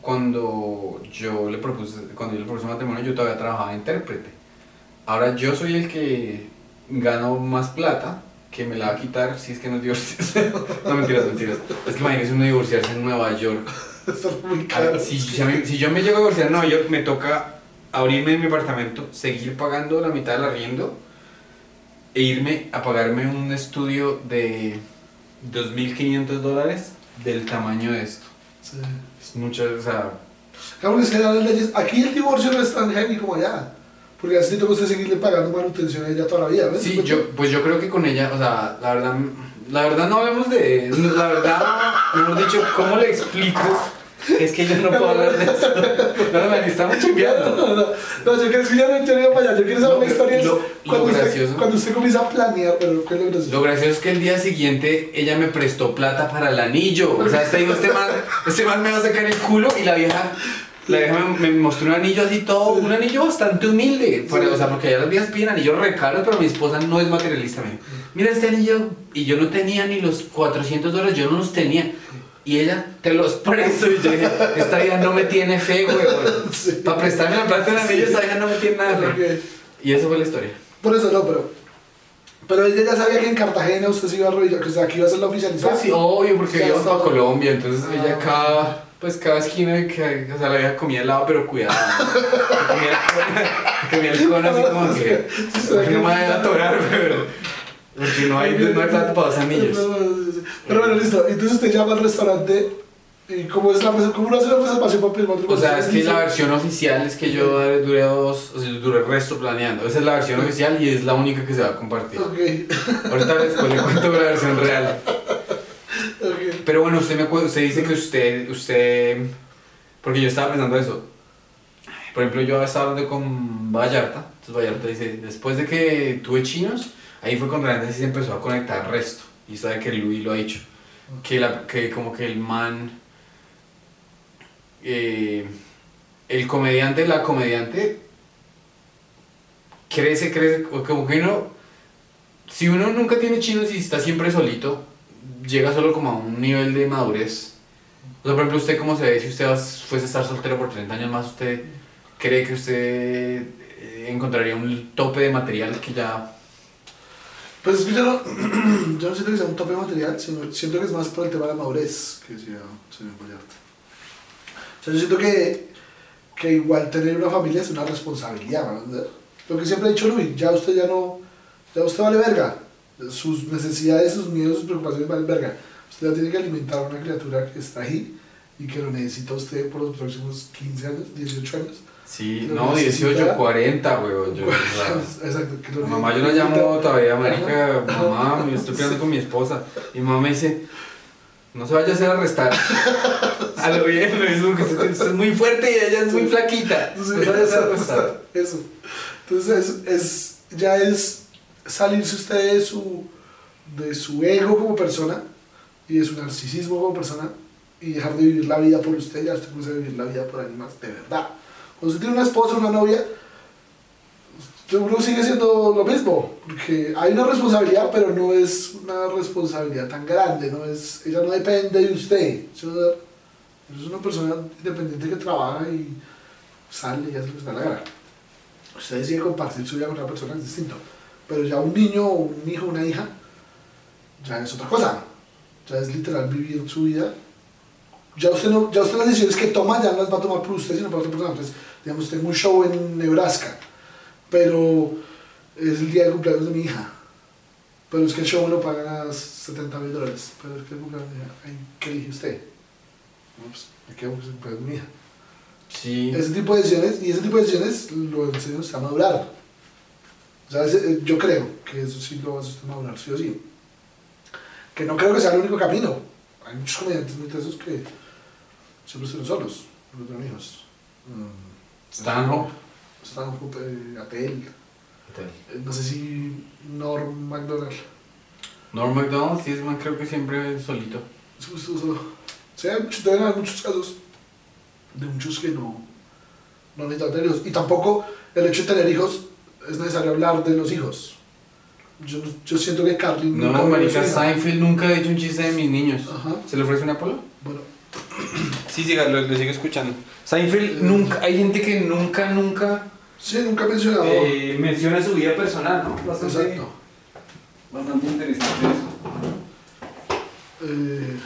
cuando yo le propuse, cuando yo le propuse matrimonio, yo todavía trabajaba de intérprete. Ahora yo soy el que gano más plata, que me la va a quitar si es que nos divorciamos. no, mentiras, mentiras. Es que imagínese uno divorciarse en Nueva York. Muy A ver, caro. si, si si yo me llego a divorciar en Nueva York, me toca abrirme en mi apartamento, seguir pagando la mitad del arriendo e irme a pagarme un estudio de 2.500 dólares del tamaño de esto. Sí. Mucho, o sea, Claro, porque es que las leyes. Aquí el divorcio no es tan heavy como allá. Porque así toca usted seguirle pagando manutención a ella toda la vida, ¿ves? sí, yo, pues yo creo que con ella, o sea, la verdad, la verdad no hablemos de, la verdad, mejor dicho, ¿cómo le explico? Es que yo no puedo hablar de eso. No, no, estamos No, chimbeando. no, no, no, yo quiero, es que ya no yo no iba para allá, yo quiero saber la historia. lo- cuando, lo usted, gracioso. cuando usted comienza a planear, pero ¿qué es lo gracioso? Lo gracioso es que el día siguiente ella me prestó plata para el anillo. O sea, este, este, man, este man me va a sacar el culo y la vieja, la vieja me, me mostró un anillo así todo, un anillo bastante humilde. Para- o sea, porque allá las viejas piden anillos re caros, pero mi esposa no es materialista. Me dijo, mira este anillo. Y yo no tenía ni los 400 dólares, yo no los tenía. Y ella, te los presto. Y yo dije, esta vieja no me tiene fe, güey. Sí. Para prestarme la plata del anillo, esta vieja no me tiene nada de fe. Y eso fue la historia. Por eso no, pero. Pero ella ya sabía que en Cartagena usted se iba a arrodillar, que o sea, aquí iba a ser la oficialización. Pues sí, obvio, porque Ya íbamos está. para Colombia, entonces Ah, ella ok. cada, pues cada esquina, que, o sea, la vieja comía helado, pero cuidado. comía el comía el cono así como que, no me vaya a atorar, pero, porque no hay, no hay plato para dos anillos. Pero bueno, listo. Entonces usted llama al restaurante y cómo es la cómo uno hace la reservación para matrimonio. O sea, es que la versión oficial es que yo duré dos, o sea, duré el resto planeando. Esa es la versión oficial y es la única que se va a compartir. Ok, Ahorita después le cuento la versión real. ok. Pero bueno, usted me acuerda, usted dice que usted, usted, porque yo estaba pensando eso. Por ejemplo, yo estaba hablando con Vallarta, entonces Vallarta dice, después de que tuve chinos, ahí fue cuando realmente se empezó a conectar resto. Y sabe que Luis lo ha dicho. Que, la, que como que el man, eh, el comediante, la comediante, crece, crece, como que uno, si uno nunca tiene chinos y está siempre solito, llega solo como a un nivel de madurez. Por ejemplo, ¿usted cómo se ve si usted fuese a estar soltero por 30 años más? ¿Usted cree que usted eh, encontraría un tope de material que ya... Pues es que yo no, siento que sea un tope material, sino siento que es más por el tema de la madurez que decía señor. O sea, yo siento que, que igual tener una familia es una responsabilidad, ¿me entiendes? Lo que siempre ha dicho Luis, ya usted ya no, ya usted vale verga. Sus necesidades, sus miedos, sus preocupaciones valen verga. Usted ya tiene que alimentar a una criatura que está ahí y que lo necesita usted por los próximos 15 años, 18 años. Sí, no, necesita. 18, 40, weón. Yo, Exacto. Lo mamá, yo la llamo todavía, marica, mamá, me estoy peleando con mi esposa. Y mamá me dice, no se vaya a hacer arrestar. A lo bien, lo mismo que usted usted es muy fuerte y ella es muy flaquita. Entonces, Eso debe ser respetar. eso. Entonces, es, es- ya es salirse usted de su, de su ego como persona y de su narcisismo como persona y dejar de vivir la vida por usted, ya usted comienza a vivir la vida por alguien más, de verdad. Cuando usted tiene una esposa, una novia, uno sigue siendo lo mismo, porque hay una responsabilidad, pero no es una responsabilidad tan grande, no es, ella no depende de usted. Es una persona independiente que trabaja y sale y hace lo que da la gana. Usted decide compartir su vida con otra persona, es distinto. Pero ya un niño, o un hijo, una hija, ya es otra cosa. Ya es literal vivir su vida. Ya usted, no, ya usted las decisiones que toma ya no las va a tomar por usted, sino por otra persona. Entonces, digamos, tengo un show en Nebraska, pero es el día de cumpleaños de mi hija. Pero es que el show lo pagan a 70 mil dólares. Pero es que el cumpleaños de mi hija, ¿qué elige usted? Pues, me quedo con el cumpleaños de mi hija. Sí. Ese tipo de decisiones, y ese tipo de decisiones lo enseña usted a madurar. O sea, ese- yo creo que eso sí lo hace usted madurar, sí o sí. Que no creo que sea el único camino. Hay muchos comediantes muy tesos que siempre estuvieron solos, no tienen hijos. Mm, Stanhope. Stanhope, eh, Attell, eh, no sé si Norm MacDonald. Norm MacDonald, sí, es man, creo que siempre solito. Sí, sí, hay muchos, haber muchos casos de muchos que no, no necesitan tener hijos. Y tampoco el hecho de tener hijos es necesario hablar de los hijos. Yo, yo siento que Carlin No, nunca a marica. Seinfeld nunca ha hecho un chiste de mis niños. Ajá. ¿Se le ofrece una polo? Bueno, Sí, siga, lo, lo sigo escuchando. Seinfeld nunca, hay gente que nunca, nunca sí, nunca he mencionado. eh, menciona su vida personal, ¿no? Bastante, Exacto. bastante interesante eso. Eh,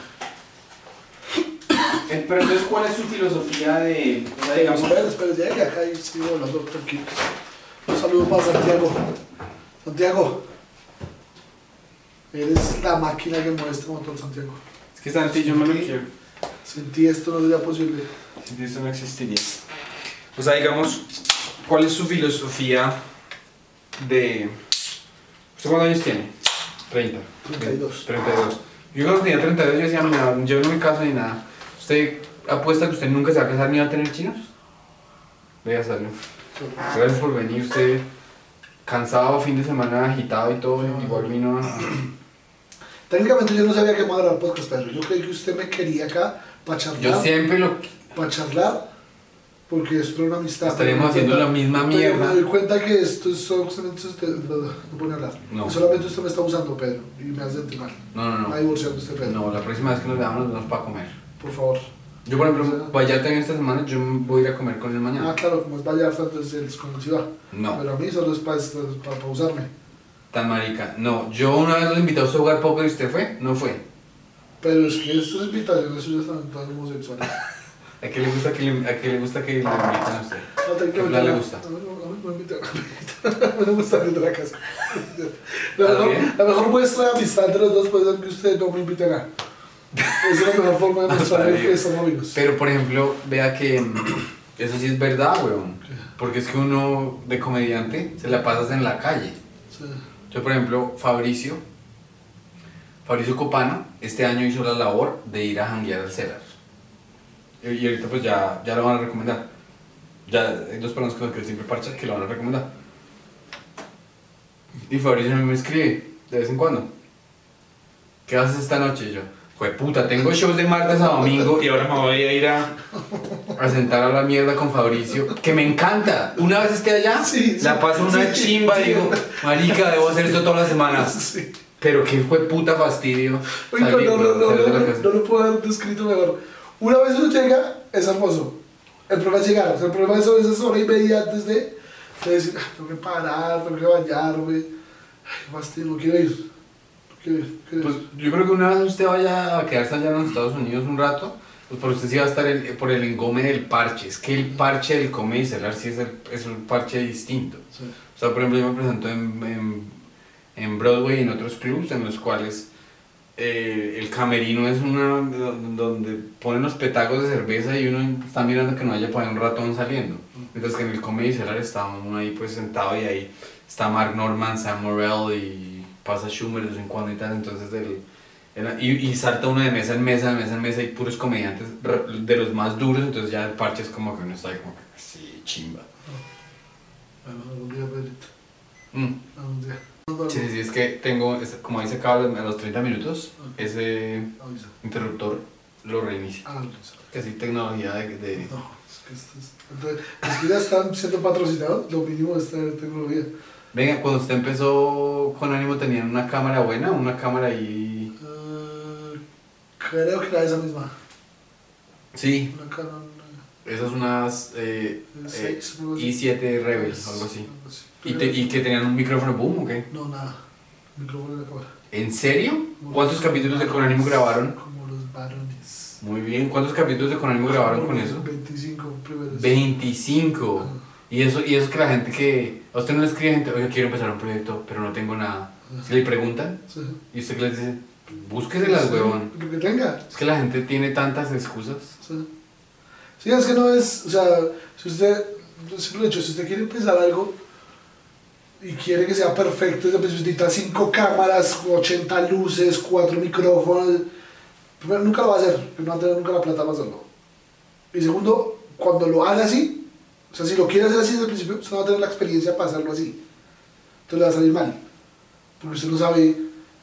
Eh, Pero entonces, ¿cuál es su filosofía de, o sea, digamos, espera, espera, llegue acá y sigo hablando tranquilo. Un saludo para Santiago. Santiago. Eres la máquina que mueve este motor, Santiago. es que Santi yo me lo quiero. Sin ti esto no sería posible. Sin eso no existiría. O sea, digamos, ¿cuál es su filosofía de... ¿Usted cuántos años tiene? 30. 32. 32. Yo cuando tenía 32 yo decía, "Mira, yo no me caso ni nada. ¿Usted apuesta que usted nunca se va a casar ni va a tener chinos? Voy a hacerlo. Gracias por venir, usted cansado, fin de semana agitado y todo, igual vino a... Técnicamente yo no sabía que me grabar podcast, pero yo creí que usted me quería acá para charlar. Yo siempre lo... Para charlar, porque esto era una amistad. Me haciendo la misma mierda. me doy cuenta que esto es solamente usted. No, puede hablar. No. Solamente usted me está usando, Pedro, y me hace sentir mal. No, no, No. no. divorciando usted, Pedro. No, la próxima vez que nos veamos nos vamos para comer. Por favor. Yo, por ejemplo, Vallarta en esta semana, yo voy a ir a comer con él Ah, mañana. claro, como es Vallarta, entonces él es conocido. No, Pero a mí solo es para, para, para usarme. tan marica. No, yo una vez lo invité a usted a jugar póker y usted fue, no fue. Pero es que estas invitaciones suyas también todas homosexuales. ¿A qué le gusta que le, a qué le, gusta que le inviten a usted? No, ¿Qué plan le gusta? A mí no- me invitan. No me gusta salir de la casa. La ¿Está mejor, la muestra de amistad de los dos puede ser que ustedes no me inviten a. Esa es la mejor forma de mostrar que somos amigos. Pero, por ejemplo, vea que mm, eso sí es verdad, weón. Porque es que uno de comediante se la pasas en la calle. Sí. Yo, por ejemplo, Fabricio, Fabricio Copano, este año hizo la labor de ir a janguear al Celar. Y y ahorita pues ya, ya lo van a recomendar. Ya hay dos personas con las que siempre parcha que lo van a recomendar. Y Fabricio a mí me escribe de vez en cuando. ¿Qué haces esta noche? Y yo, Jue puta, tengo shows de martes a domingo y ahora me voy a ir a, a sentar a la mierda con Fabricio, que me encanta. Una vez esté allá, Sí, sí, la paso una sí, chimba sí. y digo, marica, debo hacer esto todas las semanas. Pero qué fue puta fastidio. Oye, no, no, no, no, lo puedo haber descrito mejor. Una vez uno llega, es hermoso. El problema es llegar. O sea, el problema es esa hora y media antes de, de decir, "Ah, tengo que parar, tengo que bañarme. Ay, fastidio, no quiero ir. No quiero ir, no quiero Pues yo creo que una vez usted vaya a quedarse allá en los Estados Unidos un rato, pues por usted sí va a estar el- por el engome del parche. Es que el parche del Comedy Cellar sí es, el, es un parche distinto. Sí. O sea, por ejemplo, yo me presento en, en, en Broadway y en otros clubs en los cuales eh, el camerino es una donde ponen los petacos de cerveza y uno está mirando que no haya por ahí un ratón saliendo. Mientras que en el Comedy Cellar está uno ahí pues sentado y ahí está Mark Norman, Sam Morrell y pasa Schumer de vez en cuando y tal. Entonces el, Era- Y, y salta uno de mesa en mesa, de mesa en mesa, y puros comediantes de los más duros, entonces ya el parche es como que uno está ahí como que, sí, chimba. Bueno, algún día, Pedrito. Mm. Algún día. Sí, sí, sí, es que tengo, como dice Carlos, a los 30 minutos, ese interruptor lo reinicia. Ah, no, eso. Casi tecnología de... de- No, es que esto es. Entonces, es que ya están siendo patrocinados, lo mínimo es tener tecnología. Venga, cuando usted empezó con Ánimo, ¿tenían una cámara buena? ¿Una cámara ahí...? Eh, creo que era esa misma. Sí, Una Canon esas unas eh, eh, eh, 6, algo así. i7 Rebel, algo así. Algo así. ¿Y, te- ¿Y que tenían un micrófono boom o qué? No, nada. Micrófono en la cámara. ¿En serio? Como ¿Cuántos los capítulos de Con Ánimo grabaron? Como los varones. Muy bien, ¿cuántos capítulos de Con Ánimo grabaron con eso? 25 primeros. 25. Ah, Y eso, y eso es que la gente que... A usted no le escribe gente, oye, quiero empezar un proyecto, pero no tengo nada. Le preguntan, sí. y usted les dice, búsqueselas, huevón. Lo que tenga. Es que la gente tiene tantas excusas. Sí. Sí, es que no es, o sea, si usted, siempre lo he dicho, si usted quiere empezar algo y quiere que sea perfecto, principio necesita 5 cámaras, 80 luces, 4 micrófonos, primero nunca lo va a hacer, no va a tener nunca la plata para hacerlo. Y segundo, cuando lo haga así, o sea, si lo quiere hacer así desde el principio, usted no va a tener la experiencia para hacerlo así. Entonces le va a salir mal, porque usted no sabe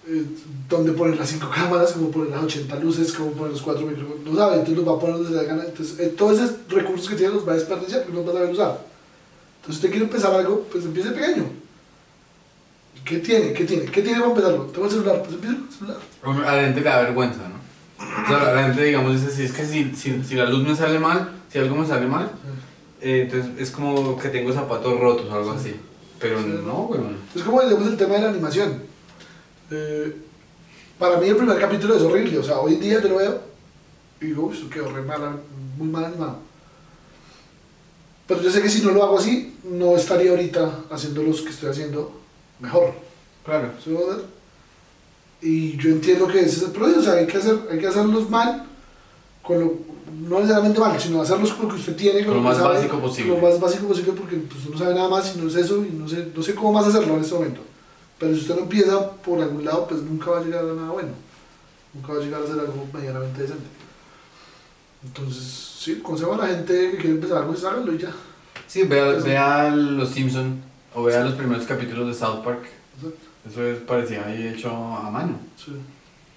eh, dónde poner las 5 cámaras, cómo poner las 80 luces, cómo poner los 4 micrófonos, no sabe, entonces los va a poner donde se le gana. Entonces, eh, todos esos recursos que tiene los va a desperdiciar porque no los va a saber usar. Entonces, usted quiere empezar algo, pues empiece pequeño. ¿Qué tiene? ¿Qué tiene? ¿Qué tiene para empezarlo? Tengo el celular, pues empiece con el celular. A la gente le da vergüenza, ¿no? O sea, la gente, digamos, dice, si es que si, si, si la luz me sale mal, si algo me sale mal, eh, entonces es como que tengo zapatos rotos o algo Sí. así. Pero Sí. no, weón. Es como digamos el tema de la animación. Eh, para mí el primer capítulo es horrible, o sea, hoy en día yo lo veo y digo, eso quedó re mal, muy mal animado. Pero yo sé que si no lo hago así, no estaría ahorita haciendo los que estoy haciendo mejor. Claro. ¿Sí? Y yo entiendo que ese es el proceso, o sea, hay que, hacer, hay que hacerlos mal, con lo, no necesariamente mal, sino hacerlos con lo que usted tiene, Con lo que más sabe, básico posible. Lo más básico posible, porque pues, no sabe nada más y no es eso, y no sé, no sé cómo más hacerlo en este momento. Pero si usted no empieza por algún lado, pues nunca va a llegar a nada bueno. Nunca va a llegar a hacer algo medianamente decente. Entonces, sí, consejo a la gente que quiere empezar algo, es háganlo y ya. Sí, vea, vea Los Simpson o vea los primeros capítulos de South Park. Exacto. Eso es, parecía ahí hecho a mano. Sí.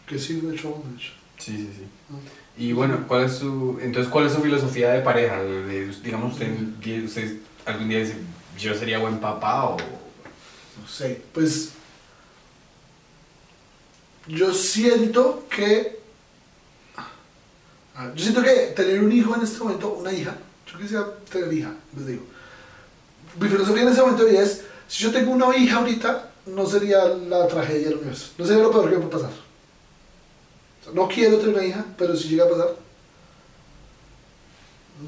Que sí, de hecho, de hecho. Sí, sí, sí. Ah. Y bueno, ¿cuál es su, entonces, ¿cuál es su filosofía de pareja? De- digamos, usted, usted algún día dice, yo sería buen papá o... No sé, pues yo siento que ah, yo siento que tener un hijo en este momento, una hija, yo quisiera tener hija, les digo. Mi filosofía en este momento vida es, si yo tengo una hija ahorita, no sería la tragedia del universo, no sería lo peor que me puede pasar. No quiero tener una hija, pero si llega a pasar,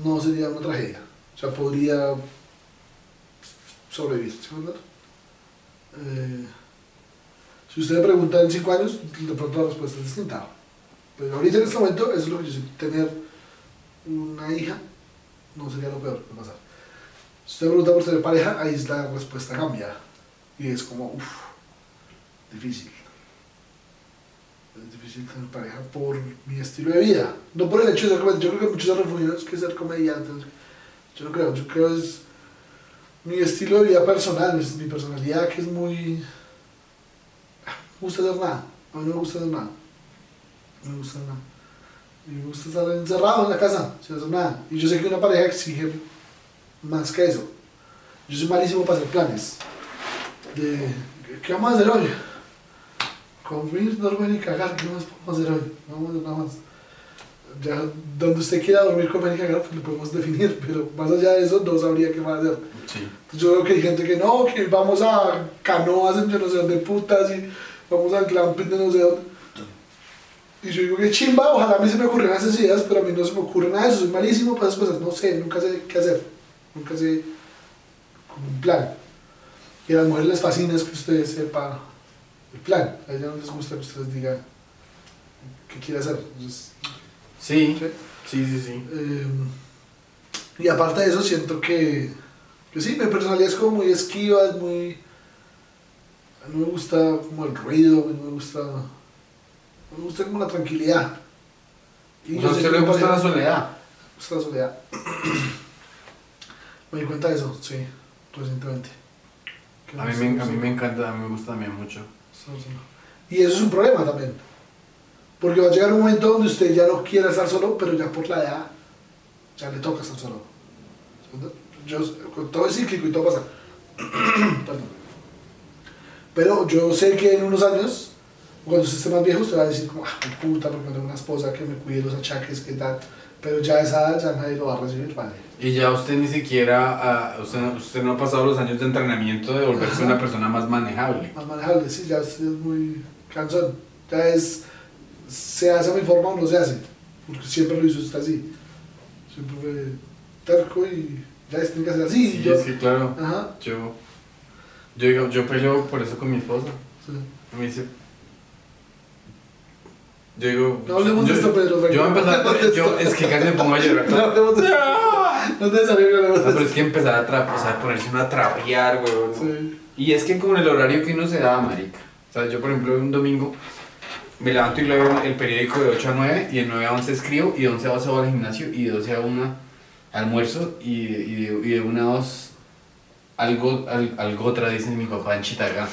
no sería una tragedia. O sea, podría sobrevivir. ¿sí? Eh, si usted me pregunta en 5 años, de pronto la respuesta es distinta. Pero ahorita en este momento, eso es lo que yo sé. Tener una hija no sería lo peor que pasar. Si usted pregunta por tener pareja, ahí es la respuesta cambia. Y es como, uff, difícil. Es difícil tener pareja por mi estilo de vida. No por el hecho de ser comediante. Yo creo que muchos se refugian que ser comediantes. Yo no creo. Yo creo es mi estilo de vida personal, mi, mi personalidad que es muy... Ah, me gusta hacer nada. A mí no me gusta hacer nada. No me gusta nada. Y me gusta estar encerrado en la casa, sin hacer nada. Y yo sé que una pareja exige más que eso. Yo soy malísimo para hacer planes. De, ¿qué vamos a hacer hoy? Comer, dormir y cagar, ¿qué más podemos hacer hoy? No vamos a hacer nada más. Ya, donde usted quiera dormir, comer y cagar, pues lo podemos definir, pero más allá de eso no sabría qué más hacer. Sí. Entonces, yo creo que hay gente que no, que vamos a canoas en yo no sé dónde putas y vamos al glamping de no sé dónde. Y yo digo que chimba, ojalá a mí se me ocurrieran esas ideas, pero a mí no se me ocurre nada de eso, soy malísimo para esas cosas, no sé, nunca sé qué hacer, nunca sé como un plan. Y a las mujeres les fascina es que ustedes sepa el plan, a ellas no les gusta que ustedes digan qué quiere hacer. Entonces, Sí, ¿sí? sí, sí, sí. Eh, y aparte de eso, siento que, que sí, mi personalidad es como muy esquiva, es muy... No me gusta como el ruido, no me gusta... Me gusta como la tranquilidad. Y O sea, yo ¿a usted le gusta la soledad? me gusta la soledad. Me di cuenta de eso, sí, recientemente. A mí, me, a mí me encanta, a mí me gusta también mucho. Y eso es un problema también. Porque va a llegar un momento donde usted ya no quiera estar solo, pero ya por la edad ya le toca estar solo. Yo, todo es cíclico y todo pasa. Perdón. Pero yo sé que en unos años, cuando usted esté más viejo, usted va a decir como, ah, puta, porque no tengo una esposa que me cuide los achaques, que tal. Pero ya a esa edad ya nadie lo va a recibir, vale. Y ya usted ni siquiera, ah, usted, no- usted no ha pasado los años de entrenamiento de volverse Ajá. una persona más manejable. Más manejable, sí, ya usted es muy cansón. Ya es, se hace a mi forma o no se hace. Porque siempre lo hizo usted así. Siempre fue terco y ya es, tiene que ser así. Sí, yo, es que claro, Ajá, yo, yo, yo peleo por eso con mi esposa. sí. Me dice. Yo digo. No hablemos de yo- esto, Pedro, Yo voy a empezar. no de yo, es que casi me pongo a llorar. No hablemos de esto. No que hablemos No, de pero es que empezar a, tra o sea, ponerse uno a trapear, weón. Sí. Y es que con el horario que uno se da, marica. O sea, yo por ejemplo un domingo me levanto y leo el periódico de 8 a 9 y de 9 a 11 escribo y de 11 a 12 voy al gimnasio y de 12 a 1 almuerzo y, y, de, y de 1 a 2 algo, al, algo otra, dice mi papá en Chitaga.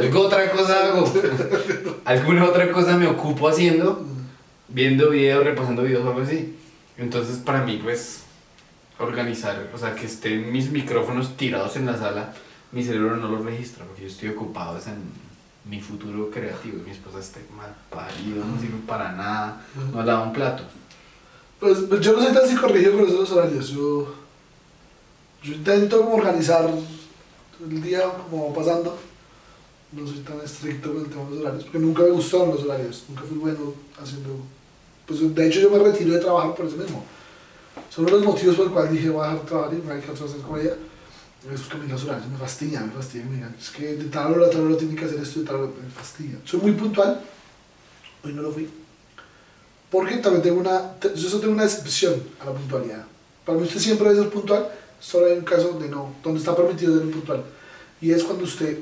algo otra cosa hago. Alguna otra cosa me ocupo haciendo, viendo videos, repasando videos algo así. Entonces para mí pues organizar, o sea, que estén mis micrófonos tirados en la sala, mi cerebro no los registra porque yo estoy ocupado en mi futuro creativo mi esposa está mal parido, no sirve para nada, no lava un plato. Pues, pues yo no soy tan psicorrigido con esos horarios. Yo, yo intento como organizar el día como pasando. No soy tan estricto con el tema de los horarios, porque nunca me gustaron los horarios. Nunca fui bueno haciendo... Pues de hecho yo me retiro de trabajar por eso mismo. Son los motivos por el cual dije voy a dejar de trabajar y me voy a dedicar a hacer con ella. Es porque a mí horarios me fastidian, me fastidian. Es que de tal hora a tal hora tiene que hacer esto, de tal hora me fastidia. Soy muy puntual. Hoy no lo fui. Porque también tengo una, yo solo tengo una excepción a la puntualidad. Para mí usted siempre debe ser puntual, solo hay un caso donde no, donde está permitido ser puntual. Y es cuando usted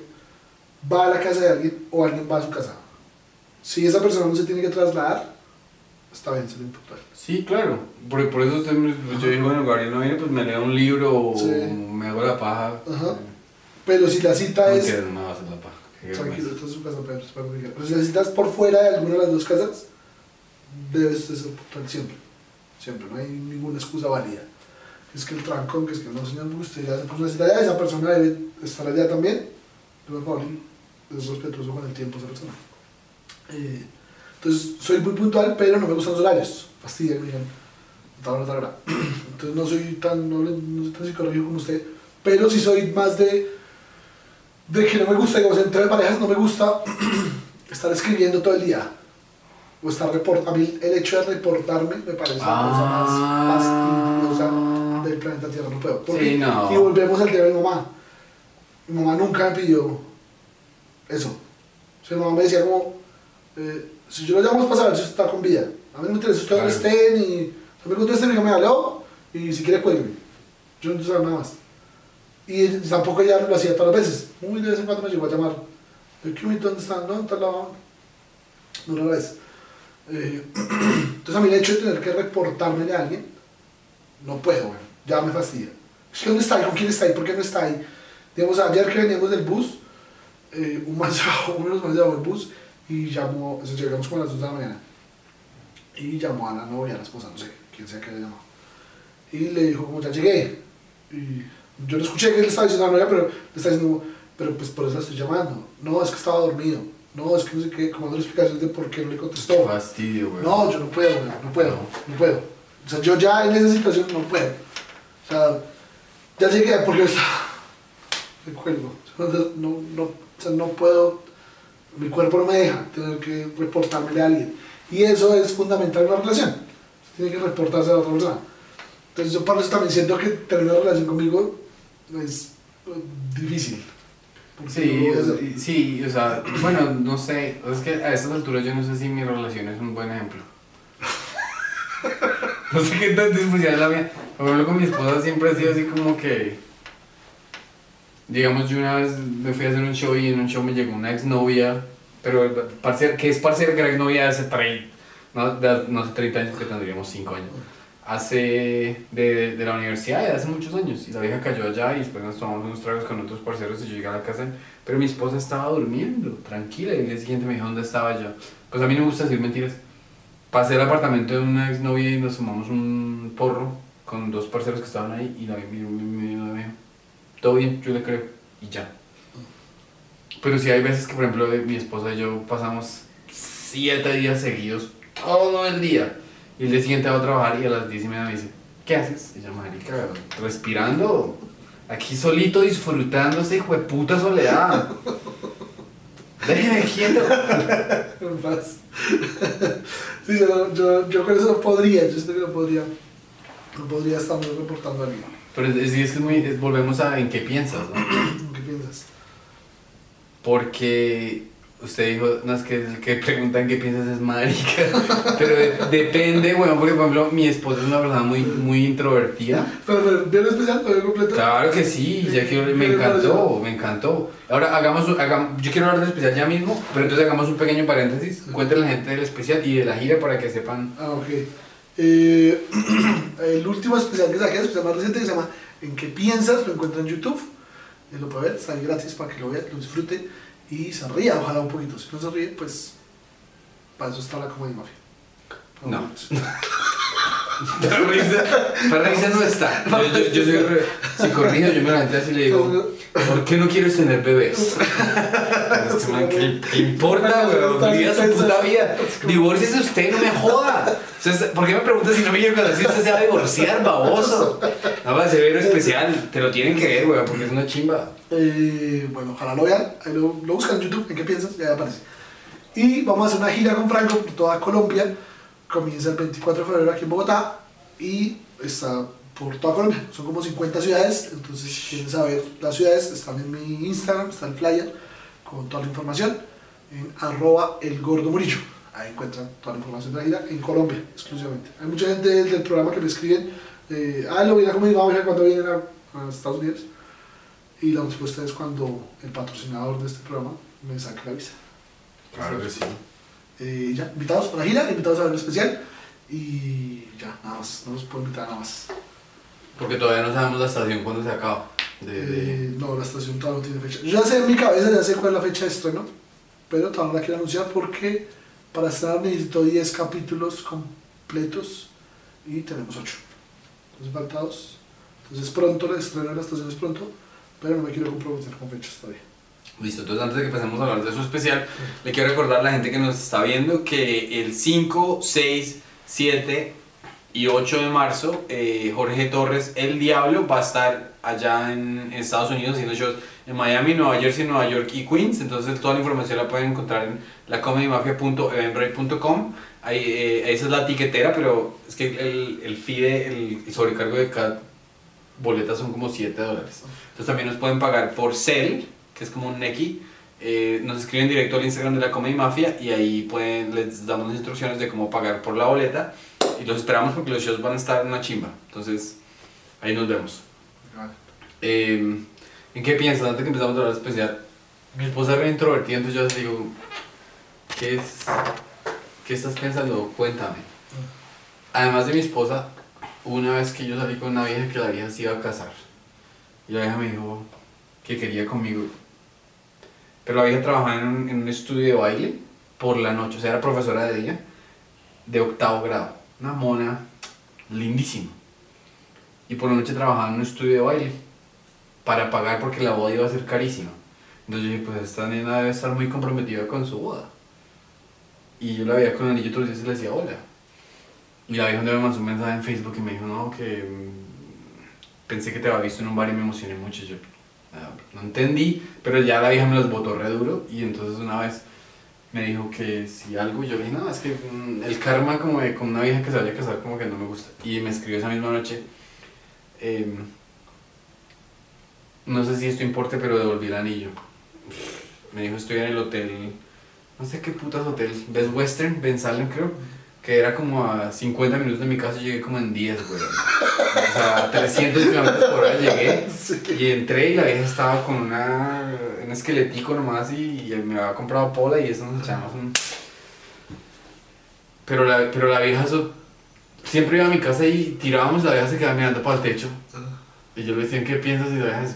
va a la casa de alguien o alguien va a su casa. Si esa persona no se tiene que trasladar, está bien ser impuntual. Sí, claro, por, por eso usted pues, yo digo, bueno, Gabriel no viene, pues me leo un libro o me hago la paja. Ajá. Pero si la cita es... No me va a hacer la paja. Tranquilo, vergüenza. esta es su casa, es diga. Pero si la citas por fuera de alguna de las dos casas, debe usted ser puntual siempre. Siempre, no hay ninguna excusa válida. Es que el trancón, que es que no, señor, usted ya se puso una allá, esa persona debe estar allá también. Por favor, es respetuoso con el tiempo esa persona. Eh, entonces, soy muy puntual, pero no me gustan los horarios. Fastidia, me digan. tal hora, tal hora. Entonces, no soy tan, no, le- no soy tan psicológico como usted, pero sí soy más de de que no me gusta, digamos, entre parejas no me gusta estar escribiendo todo el día. O estar report A mí el hecho de reportarme me parece la cosa más fastidiosa del planeta Tierra. No puedo. Porque- Sí, no. Y volvemos al tema de mi mamá. Mi mamá nunca me pidió eso. O sea, mi mamá me decía como, eh, si yo lo llamo es para saber si está con vida. A mí no me interesa usted dónde Claro. esté, ni... Me conteste, me diga, me habló, y si quiere cuélgueme. Yo no saber nada más. Y tampoco ella lo hacía todas las veces. Muy de vez en cuando me llegó a llamar. ¿De qué ¿Dónde están? ¿No? ¿En tal lado? No una vez. Eh, entonces a mí el hecho de tener que reportarme a alguien, no puedo. Ya me fastidia. Es que ¿dónde está ahí? ¿Con quién está ahí? ¿Por qué no está ahí? Digamos, ayer que veníamos del bus, eh, un man uno de los manes bajó del bus y llamó, o sea, llegamos como a las 2 de la mañana. Y llamó a la novia, a la esposa, no sé, quién sea que le llamó. Y le dijo, como ya llegué. Y yo no escuché que él estaba diciendo a la novia, pero le está diciendo, pero pues por eso la estoy llamando. No, es que estaba dormido. No, es que no sé qué, como dando explicaciones de por qué no le contestó. Qué fastidio, güey. No, yo no puedo, güey, no puedo, no puedo. O sea, yo ya en esa situación no puedo. O sea, ya llegué porque está. Me cuelgo. No, no, o sea, no puedo. Mi cuerpo no me deja tener que reportarme a alguien. Y eso es fundamental en una relación. Tiene que reportarse a la otra persona. Entonces, yo para eso también siento que tener una relación conmigo es eh, difícil. Sí, no sí, o sea, bueno, no sé, es que a estas alturas yo no sé si mi relación es un buen ejemplo. no sé qué tan disfuncional es la mía. Por ejemplo, con mi esposa siempre ha sido así como que, digamos, yo una vez me fui a hacer un show y en un show me llegó una exnovia Pero parce, que es parcero que era novia de hace 30, no, de- no hace 30 años, que tendríamos 5 años. Hace de, de la universidad, de hace muchos años. Y la vieja cayó allá y después nos tomamos unos tragos con otros parceros y yo llegué a la casa. Pero mi esposa estaba durmiendo, tranquila. Y el día siguiente me dijo dónde estaba yo. Pues a mí no me gusta decir mentiras. Pasé al apartamento de una exnovia y nos tomamos un porro con dos parceros que estaban ahí. Y vieja me, dijo, todo bien, yo le creo. Y ya. Pero sí hay veces que, por ejemplo, mi esposa y yo pasamos siete días seguidos, todo el día. Y el día siguiente va a trabajar y a las 10 y media me dice, ¿qué haces? Y yo, marica, respirando, aquí solito disfrutando esta hijo de puta soledad. Déjeme quieto. Sí, yo, yo, yo con eso podría, yo siento que no podría, no podría estarme reportando a alguien. Pero es, es, es que es muy, es- volvemos a en qué piensas, ¿no? ¿Qué piensas? Porque usted dijo, no es que el que preguntan qué piensas es marica. Pero de- depende, bueno, porque por ejemplo mi esposa es una persona muy, muy introvertida. Pero, pero, ¿bien especial? ¿Lo completo? Claro que sí, ya quiero, me ¿Qué le encantó, me encantó. Ahora hagamos, un- hagamos, yo quiero hablar del especial ya mismo, pero entonces hagamos un pequeño paréntesis. Cuéntenle a la gente del especial y de la gira para que sepan. Ah, ok. Eh, el último especial que saqué, el especial más reciente, que se llama ¿En qué piensas? Lo encuentra en YouTube. Eh, lo puede ver, está ahí gratis para que lo vea, lo disfrute y se ría, ojalá un poquito. Si no se ríe, pues para eso está la comedia mafia. No. Para risa, para risa no está. Yo, yo, yo soy re- si corrijo, yo me levanté así y le digo, ¿por qué no quieres tener bebés? Este man, ¿Qué, qué importa, weón? Viva su puta vida. Divórciese usted, no me joda. Entonces, ¿Por qué me pregunta si no me quiero si usted se va a divorciar, baboso? No va a ser especial, te lo tienen que ver, weón, porque es una chimba. Eh, bueno, ojalá lo vean, ahí lo, lo buscan en YouTube, ¿en qué piensas? Ya aparece. Y vamos a hacer una gira con Franco por toda Colombia. Comienza el 24 de febrero aquí en Bogotá y está por toda Colombia. Son como 50 ciudades, entonces si quieren saber las ciudades, están en mi Instagram, está el flyer con toda la información en arroba el gordo murillo. Ahí encuentran toda la información de la gira en Colombia exclusivamente. Hay mucha gente del, del programa que me escriben, eh, ah, lo viene a comer cuando vienen a, a Estados Unidos. Y la respuesta es cuando el patrocinador de este programa me saque la visa. Claro que sí. Eh, ya, invitados a la gira, invitados a ver especial. Y ya, nada más, no los puedo invitar nada más. Porque todavía no sabemos la estación cuándo se acaba. De, de- Eh, no, la estación todavía no tiene fecha. Yo ya sé en mi cabeza, ya sé cuál es la fecha de estreno, pero todavía no la quiero anunciar porque para estrenar necesito 10 capítulos completos y tenemos 8. Entonces falta 2. Entonces pronto, el estreno de la estación es pronto, pero no me quiero comprometer con fechas todavía. Listo, entonces antes de que empecemos a hablar de su especial, le quiero recordar a la gente que nos está viendo que el 5, 6, 7 y 8 de marzo, eh, Jorge Torres, El Diablo, va a estar allá en, Estados Unidos haciendo shows en Miami, Nueva Jersey, Nueva York y Queens. Entonces toda la información la pueden encontrar en lacomedymafia.eventbrite.com. Ahí, eh, esa es la tiquetera, pero es que el, el fee, de- el, el sobrecargo de cada boleta son como 7 dólares. Entonces también nos pueden pagar por Cel, que es como un Neki. Eh, nos escriben directo al Instagram de la Comedy Mafia y ahí pueden, les damos las instrucciones de cómo pagar por la boleta. Y los esperamos porque los shows van a estar en una chimba. Entonces, ahí nos vemos. Eh, ¿En qué piensas antes que empezamos a hablar especial? Mi esposa es re introvertida, entonces yo le digo, ¿qué es? ¿Qué estás pensando? Cuéntame. Además de mi esposa, una vez que yo salí con una vieja que la vieja se iba a casar. Y la vieja me dijo que quería conmigo. Pero la vieja trabajaba en un, estudio de baile por la noche, o sea, era profesora de ella, de octavo grado. Una mona lindísima. Y por la noche trabajaba en un estudio de baile para pagar porque la boda iba a ser carísima. Entonces yo dije, pues esta nena debe estar muy comprometida con su boda. Y yo la veía con el anillo todos los días y le decía hola. Y la vieja me mandó un mensaje en Facebook y me dijo, no, que mm, pensé que te había visto en un bar y me emocioné mucho. Yo ah, no entendí, pero ya la vieja me los botó re duro y entonces una vez me dijo que si algo, yo le dije, no, es que mm, el karma como de con una vieja que se vaya a casar como que no me gusta. Y me escribió esa misma noche, em, no sé si esto importe, pero devolví el anillo. Me dijo, estoy en el hotel, no sé qué putas hotel, Best Western, Ben Salem creo, que era como a 50 minutos de mi casa, llegué como en 10, güey. O sea, a 300 kilómetros por hora llegué y entré y la vieja estaba con una, un esqueletico nomás y, y me había comprado pola y eso nos echamos un... Pero la, pero la vieja siempre iba a mi casa y tirábamos, la vieja se quedaba mirando para el techo. Y yo le decía, ¿qué piensas? Y la vieja,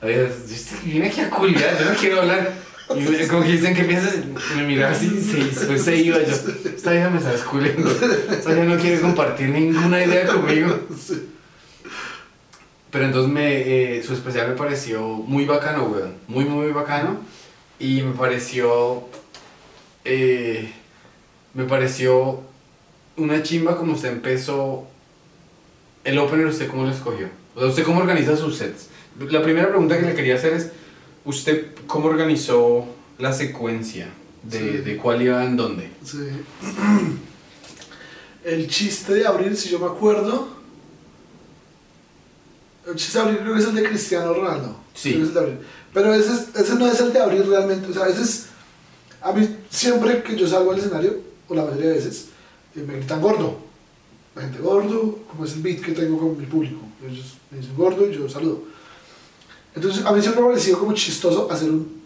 la vieja "Yo vine aquí a culiar, yo no quiero hablar. Y como que dicen, ¿qué piensas? Me miraba así se, después se iba. Yo, esta vieja me está desculiendo. Esta vieja no quiere compartir ninguna idea conmigo. Pero entonces me, eh, su especial me pareció muy bacano, weón. Muy, muy bacano. Y me pareció. eh, me pareció una chimba como usted empezó. El opener, ¿usted cómo lo escogió? O sea, ¿usted cómo organiza sus sets? La primera pregunta que le quería hacer es: ¿Usted cómo organizó la secuencia? De, Sí. de cuál iba en dónde. Sí. El chiste de abril, si yo me acuerdo. El chiste de abril creo que es el de Cristiano Ronaldo. Sí. Es el de abril. Pero ese, es- ese no es el de abril realmente. O sea, ese es. A mí, siempre que yo salgo al escenario, o la mayoría de veces, eh, me gritan gordo. La gente gordo, como es el beat que tengo con mi público. Ellos me dicen gordo y yo saludo. Entonces, a mí siempre me ha parecido como chistoso hacer un.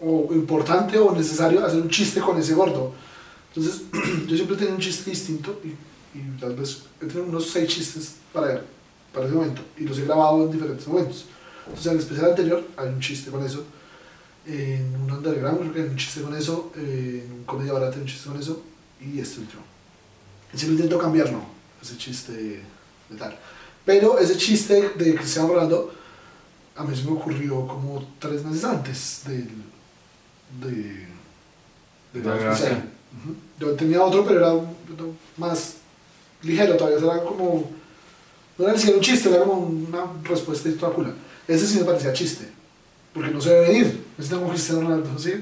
o importante o necesario hacer un chiste con ese gordo. Entonces, yo siempre tenía un chiste distinto y, y tal vez he tenido unos seis chistes para, para ese momento y los he grabado en diferentes momentos. Entonces, en el especial anterior hay un chiste con eso, en un underground creo que hay un chiste con eso, en un comedia barata hay un chiste con eso y este último. Siempre intento cambiarlo, ese chiste de tal. Pero ese chiste de Cristiano Ronaldo a mí se me ocurrió como tres meses antes del, de, de De la. Ujú. Yo tenía otro, pero era un más ligero todavía, era como, no era ni siquiera un chiste, era como una respuesta de cula. Ese sí me parecía chiste, porque no se debe venir, es como Cristiano Ronaldo, ¿sí?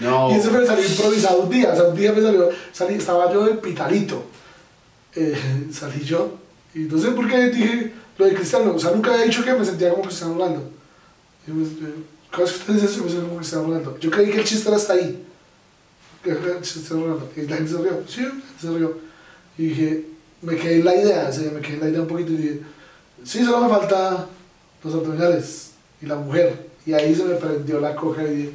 No. Y ese me salió improvisado un día, o sea, un día me salió, salí, estaba yo en Pitalito, eh, salí yo, y no sé por qué dije lo de Cristiano, o sea, nunca había dicho que me sentía como Cristiano Ronaldo. Me- yo- cada vez que ustedes eso, me siento como Cristiano Ronaldo. Yo creí que el chiste era hasta ahí. Que el chiste Ronaldo. Y la gente se rió, sí, la gente se rió. Y dije, me quedé en la idea, o sea, me quedé en la idea un poquito y dije, sí, solo me falta los abdominales y la mujer. Y ahí se me prendió la coja y dije,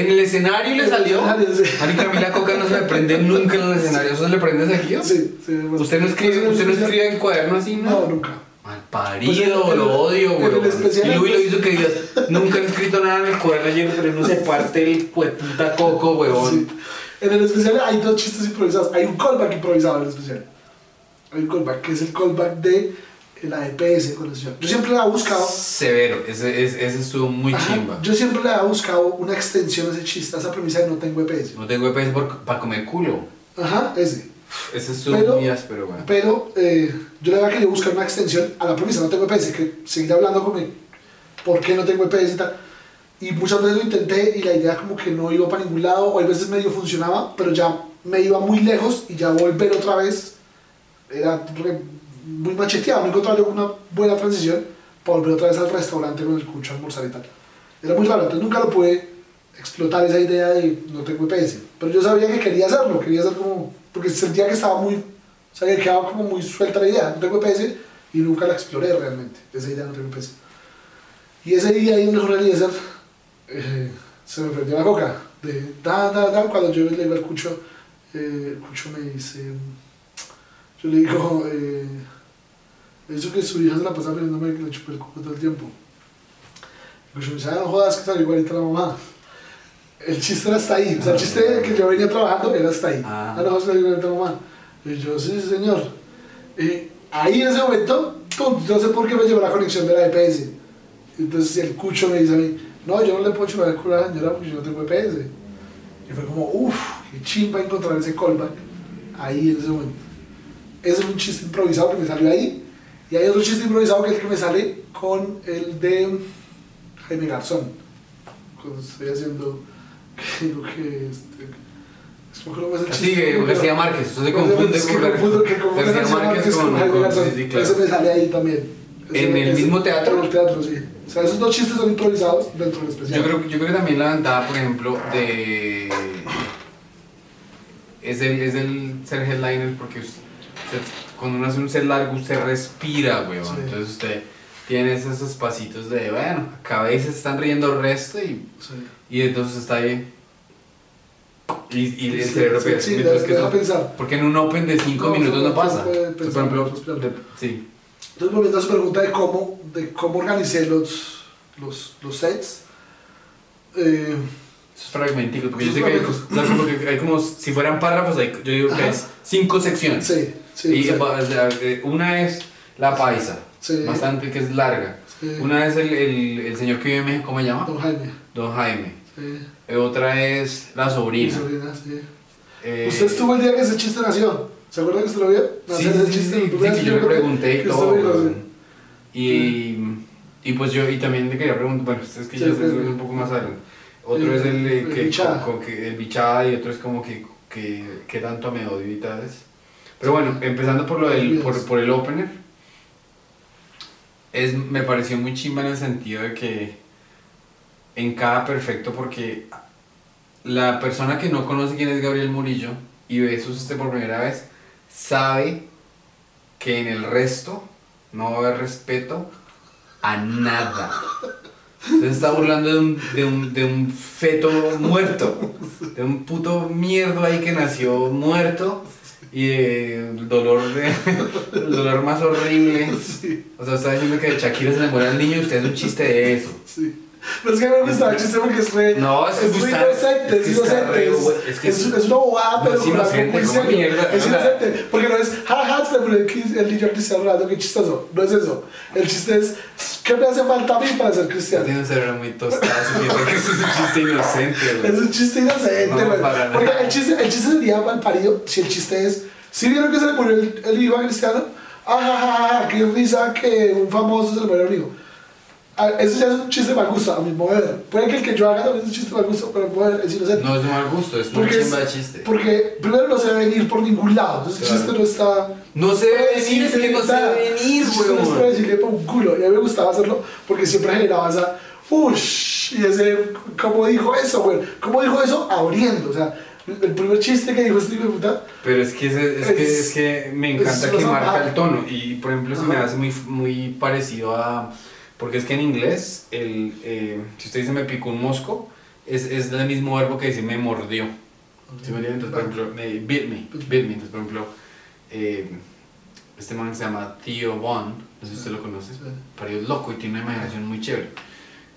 En el escenario le salió. Marica, a mí la coca no se me prende nunca en el escenario. ¿Eso se le prende seguido? Sí, sí. bueno. ¿Usted no escribe, Pues usted no escribe en cuaderno así, no? No, nunca. Mal Pues parido, el- lo odio, güey. Y Luis lo hizo que digas, nunca he escrito nada en el cuaderno ayer, pero no se parte el puta coco. Sí. En el especial hay dos chistes improvisados. Hay un callback improvisado en el especial. Hay un callback, que es el callback de la EPS con señor. Yo siempre la he buscado. Severo, ese, ese, ese estuvo muy Ajá, chimba. Yo siempre le he buscado una extensión a ese chiste, a esa premisa de no tengo EPS. No tengo EPS para comer culo. Ajá, ese. Ese estuvo Pero- muy áspero, güey. Pero eh, yo le había querido buscar una extensión a la premisa no tengo EPS, que seguir hablando con mi por qué no tengo EPS y tal. Y muchas veces lo intenté y la idea como que no iba para ningún lado, o a veces medio funcionaba, pero ya me iba muy lejos y ya volver otra vez era re- muy macheteado, no encontraba yo una buena transición para volver otra vez al restaurante con el cucho a almorzar y tal. Era muy raro, entonces nunca lo pude explotar esa idea de no tengo EPS. Pero yo sabía que quería hacerlo, quería hacer como, porque sentía que estaba muy, o sea, que quedaba como muy suelta la idea, no tengo EPS y nunca la exploré realmente, esa idea no tengo EPS. Y ese día ahí en Mejor Eliezer eh, se me prendió la coca, de da, da, da, cuando yo le digo al cucho, eh, el cucho me dice, yo le digo, eh, eso que su hija se la pasa pidiéndome que le chupe el cuco todo el tiempo. El cucho me dice, ah, no jodas, que salió igualita la mamá. El chiste era hasta ahí, o sea, el chiste que yo venía trabajando era hasta ahí. Ah. Ah, no jodas, que salió igualita la mamá. Y yo, sí, señor. Y ahí en ese momento, no sé por qué me llevó la conexión de la EPS. Entonces el cucho me dice a mí, no, yo no le puedo chupar el culo a la señora porque yo no tengo EPS. Y fue como, uff, qué chimba encontrar ese callback ahí en ese momento. Ese es un chiste improvisado que me salió ahí. Y hay otro chiste improvisado que es el que me sale con el de Jaime Garzón. Cuando estoy haciendo, que este, es que es que pero- García Márquez, eso se confunde Márquez, que con confundo- que confunde García Márquez con- Jaime Garzón. sí, sí, claro. Ese me sale ahí también. ¿En el mismo teatro? En el teatro, sí. O sea, esos dos chistes son improvisados dentro del especial. Yo creo, yo creo que también la ventaja, por ejemplo, de. Es el, es el ser headliner porque cuando uno hace un set largo, usted respira, weón. Sí. Entonces usted tiene esos espacitos de, bueno, acá a veces están riendo el resto y, Sí. y entonces está ahí. Y, y el cerebro sí, piensa, sí, mientras deja- que deja eso- pensar. Porque en un open de 5 No, minutos no, pasa. puede Entonces, pensar, por ejemplo, pues, de- sí. Entonces, volviendo a su pregunta de cómo, de cómo organicé los, los, los sets, eh, Esos fragmenticos, porque yo sé que hay, no, que hay como, si fueran párrafos, hay- yo digo que Ajá. es cinco secciones. sí, sí, y o sea, una es la paisa, Sí. bastante que es larga. sí. Una es el, el, el señor que vive en México, ¿cómo se llama? Don Jaime. Don Jaime. Sí. Eh, Otra es la sobrina. sobrina, sí. Eh, Usted estuvo el día que ese chiste nació. ¿Se acuerda que usted lo vio? Sí, ese chiste, sí, la sí, que yo le pregunté y que todo. Y, y pues yo, y también le quería preguntar, bueno, es que ya se sí. un poco más adelante. Otro El- es el, eh, el que, bichada. co- co- que- el bichada y otro es como que, que, que tanto me odio y tal. Pero bueno, empezando por lo del, por, por el opener, es, me pareció muy chimba en el sentido de que en cada perfecto, porque la persona que no conoce quién es Gabriel Murillo y ve sus este por primera vez, sabe que en el resto no va a haber respeto a nada. Se está burlando de un, de, un, de un feto muerto, de un puto mierdo ahí que nació muerto y de el dolor, de, el dolor más horrible. Sí, O sea, está diciendo que de Shakira se muere al niño y usted es un chiste de eso. sí. Pero es que me gustaba el chiste porque es re... No, es que muy está- inocente, es es inocente. Es, es es, es- es una bobada, no pero es inocente, muy Es inocente, porque no es jaja, se le murió el, el niño cristiano Ronaldo, qué chistoso. No es eso. El chiste es, ¿qué me hace falta a mí para ser cristiano? tiene un cerebro muy tostado, supiendo que eso es un chiste inocente. Es un chiste inocente, No, güey. Porque el chiste, el chiste sería mal parido si el chiste es, si vieron que se le murió el, el hijo a Cristiano, ah, qué risa que un famoso se le murió un hijo. Ah, Eso ya es un chiste mal gusto, a mi mover. Puede que el que yo haga también es un chiste mal gusto, pero mover es inocente. No es de mal gusto, es porque, chimba de es- chiste. porque primero no se debe venir por ningún lado, entonces el Claro. chiste no está... No se debe venir, es que no se debe venir, chiste no es predecible por un culo, y a mí me gustaba hacerlo porque siempre generaba esa... Ush, y ese, ¿cómo dijo eso, güey? ¿Cómo dijo eso? Abriendo, o sea, el primer chiste que dijo este hijo de puta, Pero es que, ese- es, que, Es- es que me es encanta que marca el tono. Y por ejemplo, se me hace muy, muy parecido a. Porque es que en inglés, el, eh, si usted dice me picó un mosco, es, es el mismo verbo que dice me mordió. ¿Sí me? Entonces, por ejemplo, me, bit me, bit me. Entonces, por ejemplo, eh, este man que se llama Theo Von, no sé si usted lo conoce, pero es loco y tiene una imaginación muy chévere.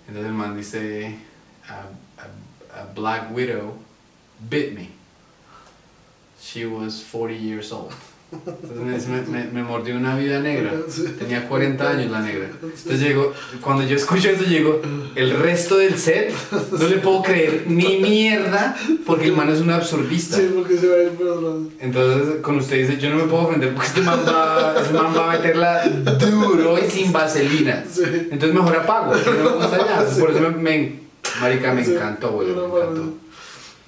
Entonces el man dice, a, a- a black widow bit me. She was 40 years old. Entonces me, me, me- mordió una vida negra. Tenía 40 años la negra. Entonces llego, cuando yo escucho eso, llego, el resto del set, no le puedo creer ni mierda, porque el man es un absurdista. sí, porque se va a ir por otro lado. Entonces, con usted dice, yo no me puedo ofender porque este man va, este man va a meterla duro y sin vaselina. Entonces mejor apago, no Por eso me, me- marica, me encantó, güey, me encantó.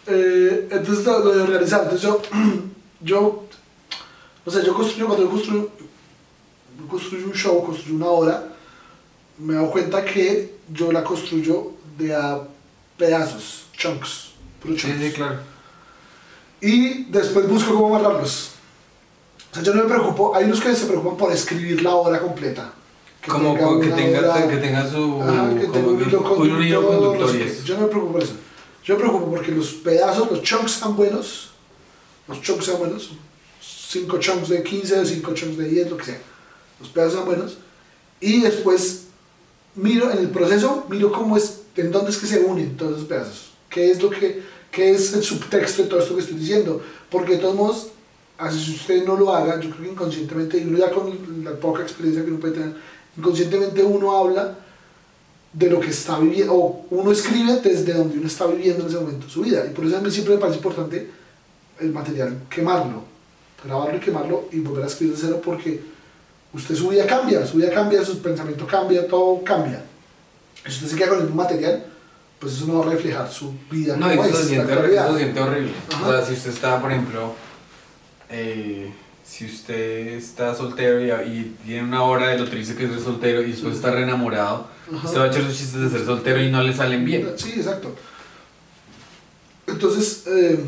Eh, entonces lo, lo de organizar, entonces yo, yo, o sea, yo construyo, cuando yo construyo, yo construyo un show, construyo una obra, me doy cuenta que yo la construyo de a pedazos, chunks, puro Sí, chunks. sí, claro. Y después busco cómo amarrarlos. O sea, yo no me preocupo, hay unos que se preocupan por escribir la obra completa. Como co- que tenga, obra- que tenga su. Ajá, que tenga un que- hilo conductor. Yo no me preocupo por eso. Yo me preocupo porque los pedazos, los chunks sean buenos, los chunks sean buenos, 5 chunks de 15 o 5 chunks de 10, lo que sea. Los pedazos sean buenos. Y después miro en el proceso, miro cómo es, en dónde es que se unen todos esos pedazos. ¿Qué es lo que, qué es el subtexto de todo esto que estoy diciendo? Porque de todos modos, así usted no lo haga, yo creo que inconscientemente, y uno ya con la poca experiencia que uno puede tener, inconscientemente uno habla de lo que está viviendo, o uno escribe desde donde uno está viviendo en ese momento su vida. Y por eso a mí siempre me parece importante el material, quemarlo, grabarlo y quemarlo y volver a escribir de cero porque usted su vida cambia, su vida cambia, su pensamiento cambia, todo cambia. Si usted se queda con el mismo material, pues eso no va a reflejar su vida. No, eso se es, la siente, eso se siente horrible. Ajá. O sea, si usted está, por ejemplo, eh, si usted está soltero y, y tiene una hora de lo triste que es ser soltero y después está re enamorado, Ajá. usted va a echar sus chistes de ser soltero y no le salen bien. Sí, exacto. Entonces, eh,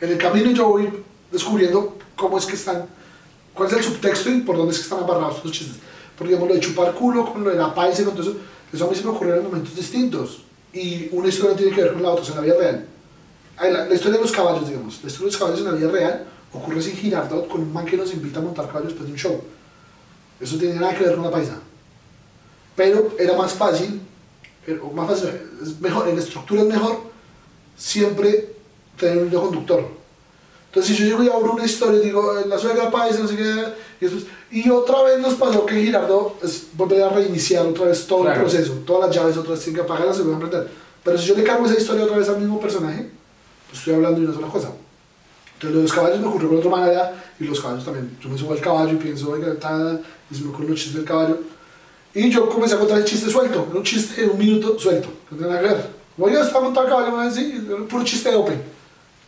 en el camino yo voy descubriendo cómo es que están, cuál es el subtexto y por dónde es que están amarrados estos chistes. Porque digamos, lo de chupar culo con lo de la paisa, todo eso, a mí se me ocurrió en momentos distintos. Y una historia tiene que ver con la otra, o sea, en la vida real. Ay, La, historia de los caballos, digamos, la historia de los caballos en la vida real ocurre sin Girardot con un man que nos invita a montar caballos después de un show. Eso tiene nada que ver con la paisa. Pero era más fácil, o más fácil, es mejor, en estructura es mejor siempre tener un conductor. Entonces, si yo llego y abro una historia y digo, la suegra paisa, no sé qué, y, después- y otra vez nos pasó que Girardo es volver a reiniciar otra vez todo Claro. el proceso, todas las llaves otra vez tienen que apagarlas y volver a aprender. Pero si yo le cargo esa historia otra vez al mismo personaje, pues estoy hablando de una sola cosa. Entonces, lo de los caballos me ocurrió de otra manera, y los caballos también. Yo me subo al caballo y pienso, oiga, tal, y se me ocurren los chistes del caballo. Y yo comencé a contar el chiste suelto, un chiste de un minuto suelto, no tiene nada que ver. Oiga, está montado el caballo, me sí, era puro chiste de open.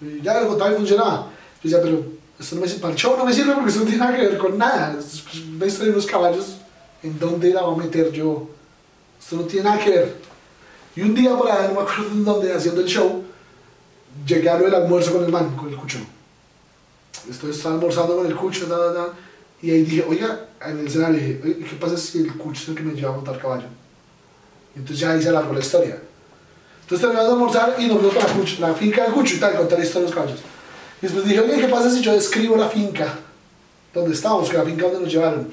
Y ya lo contaba y funcionaba. Yo decía, pero esto no me sirve, para el show no me sirve porque eso no tiene nada que ver con nada. Una historia unos caballos, ¿en dónde la voy a meter yo? Esto no tiene nada que ver. Y un día por allá, no me acuerdo en dónde, haciendo el show, llegué a lo del almuerzo con el man, con el cucho. Entonces estaba almorzando con el cucho, ta, ta, y ahí dije, oiga, en el escenario dije, "Oye, ¿qué pasa si el cucho es el que me lleva a montar caballo? Y entonces ya ahí se alargó la historia. Entonces terminamos de almorzar y nos fuimos para la, cucho, la finca del cucho y tal, contar la historia de los caballos. Y después dije, oye, ¿qué pasa si yo describo la finca donde estábamos, que la finca donde nos llevaron?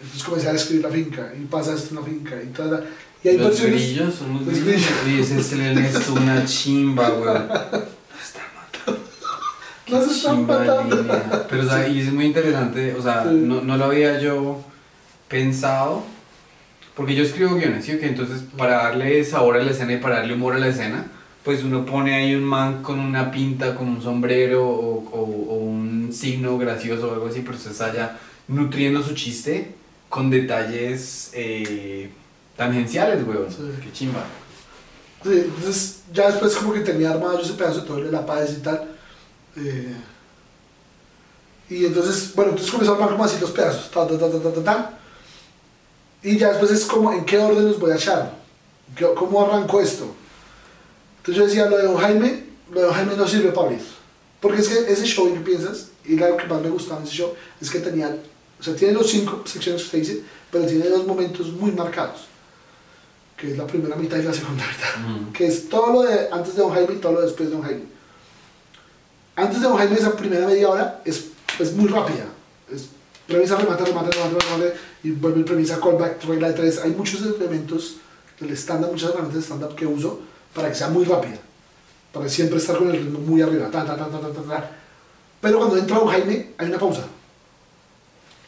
Entonces comencé a describir la finca, y pasa esto en la finca, y tal, tal. Y hay Los grillos son los Los grillos. Y ese es una chimba. Está Los están matando. Pero, o sea, y es muy interesante, o sea, Sí. no, no lo había yo pensado. Porque yo escribo guiones, ¿sí? o qué? Entonces, para darle sabor a la escena y para darle humor a la escena, pues uno pone ahí un man con una pinta, con un sombrero o, o- o un signo gracioso o algo así, pero se está ya nutriendo su chiste con detalles eh, tangenciales, weón. Sí. Qué chimba. Sí, entonces ya después como que tenía armado yo ese pedazo de todo lo de la paz y tal. eh, y entonces, bueno, entonces comenzó a armar como así los pedazos. Ta, ta, ta, ta, ta, ta, ta. Y ya después es como, ¿en qué orden los voy a echar? ¿Qué- ¿Cómo arranco esto? Entonces yo decía, lo de Don Jaime, lo de Don Jaime no sirve para abrir. Porque es que ese show, ¿en qué piensas? Y algo que más me gustaba en ese show, es que tenía, o sea, tiene los cinco secciones que usted dice, pero tiene dos momentos muy marcados. Que es la primera mitad y la segunda mitad que es todo lo de antes de Don Jaime y todo lo de después de Don Jaime. Antes de Don Jaime, esa primera media hora es, es muy rápida. Es premisa, remate, remate, remate, remate, y vuelve el premisa, callback, regla de tres. Hay muchos elementos del estándar, muchas herramientas de stand-up que uso para que sea muy rápida. Para siempre estar con el ritmo muy arriba. Ta, ta, ta, ta, ta, ta, ta. Pero cuando entra Don Jaime, hay una pausa.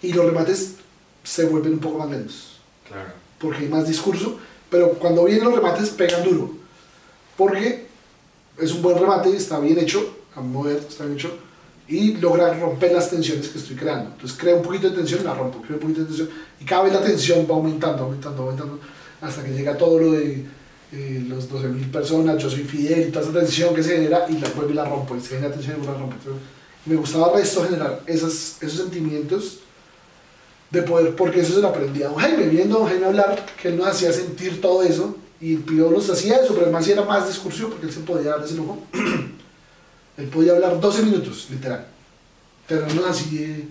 Y los remates se vuelven un poco más lentos Claro. porque hay más discurso, pero cuando vienen los remates pegan duro, porque es un buen remate, está bien hecho, a mover, está bien hecho, y logra romper las tensiones que estoy creando. Entonces crea un poquito de tensión, la rompo, crea un poquito de tensión, y cada vez la tensión va aumentando, aumentando, aumentando, hasta que llega todo lo de eh, los 12.000 personas, yo soy Fidel, y toda esa tensión que se genera, y la vuelvo y la rompo, y se genera tensión y la rompo. Entonces, me gustaba esto generar esas, esos sentimientos de poder, porque eso se lo aprendí a don Jaime, viendo a don Jaime hablar, que él nos hacía sentir todo eso, y el Pío nos hacía eso, pero además era más discursivo, porque él se podía dar ese lujo. él podía hablar 12 minutos, literal. No así, eh,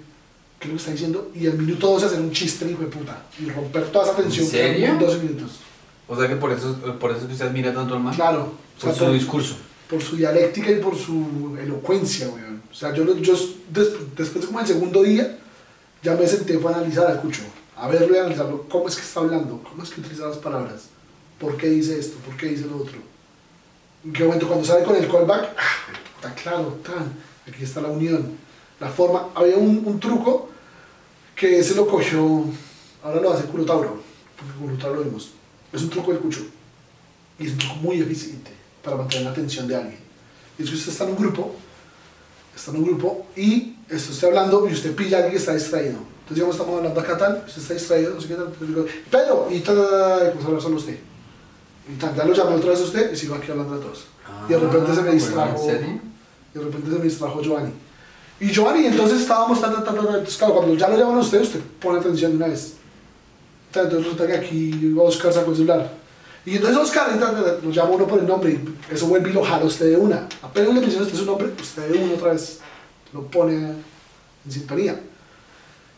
¿qué es lo que está diciendo? Y al minuto 12 hacer un chiste, hijo de puta, y romper toda esa tensión ¿En que serio? en 12 minutos. O sea que por eso, por eso que usted admira tanto al man. Claro, o sea, Por su discurso. por su dialéctica y por su elocuencia, weón. O sea, yo, yo des- después de como el segundo día, ya me senté fue a analizar al Cucho, a verlo y analizarlo, cómo es que está hablando, cómo es que utiliza las palabras, por qué dice esto, por qué dice lo otro. En qué momento cuando sale con el callback, ah, está claro, tan, aquí está la unión, la forma. Había un, un truco que ese lo cogió, ahora lo hace Culo Tauro, porque Culo Tauro lo vimos. Es un truco del Cucho. Y es un truco muy eficiente para mantener la atención de alguien. Y es que usted está en un grupo, está en un grupo y está hablando y usted pilla a alguien que está distraído. Entonces, digamos, estamos hablando acá tal, usted está distraído, no sé qué tal. Pedro, y tal, a hablar solo usted. Y tal, ya lo llamé otra vez a usted y sigo aquí hablando a todos. y de repente se me Ah, distrajo. Y de repente se me distrajo Giovanni. Y Giovanni, entonces estábamos tan, tan, tan, tan, entonces claro, cuando ya lo llaman a usted, usted pone atención de una vez. Entonces resulta que aquí Oscar sacó el celular. Y entonces Oscar, lo llama uno por el nombre y eso vuelve y lo jala usted de una. Apenas le menciona usted su nombre, usted de uno otra vez lo pone en sintonía.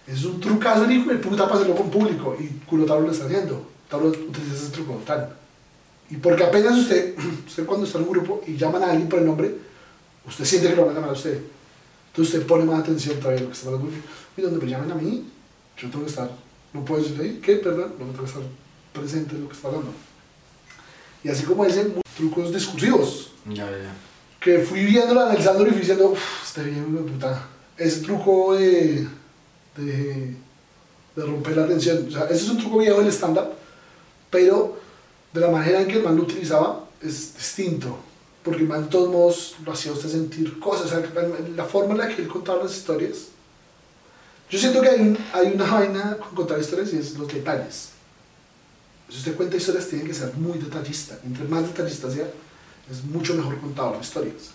Es un trucazo el hijo de puta para hacerlo con público. Y culo lo está haciendo. Tauro utiliza ese truco tal. Y porque apenas usted, usted cuando está en un grupo y llaman a alguien por el nombre, usted siente que lo van a llamar a usted. Entonces usted pone más atención todavía a lo que está hablando. Y donde me llamen a mí, yo tengo que estar, no puedo decirle, "Ey, ¿qué? Perdón, no tengo que estar presente en lo que está hablando. Y así como ese, trucos discursivos Ya, ya. que fui viéndolo, analizándolo y fui diciendo, uff, este bien, de puta. Ese truco de, de, de romper la tensión, o sea, ese es un truco viejo del stand-up, pero de la manera en que el man lo utilizaba es distinto, porque el man de todos modos lo hacía usted sentir cosas, o sea, la forma en la que él contaba las historias. Yo siento que hay, un- hay una vaina con contar historias y es los detalles. Si usted cuenta historias, tiene que ser muy detallista. Entre más detallista sea, es mucho mejor contador de historias.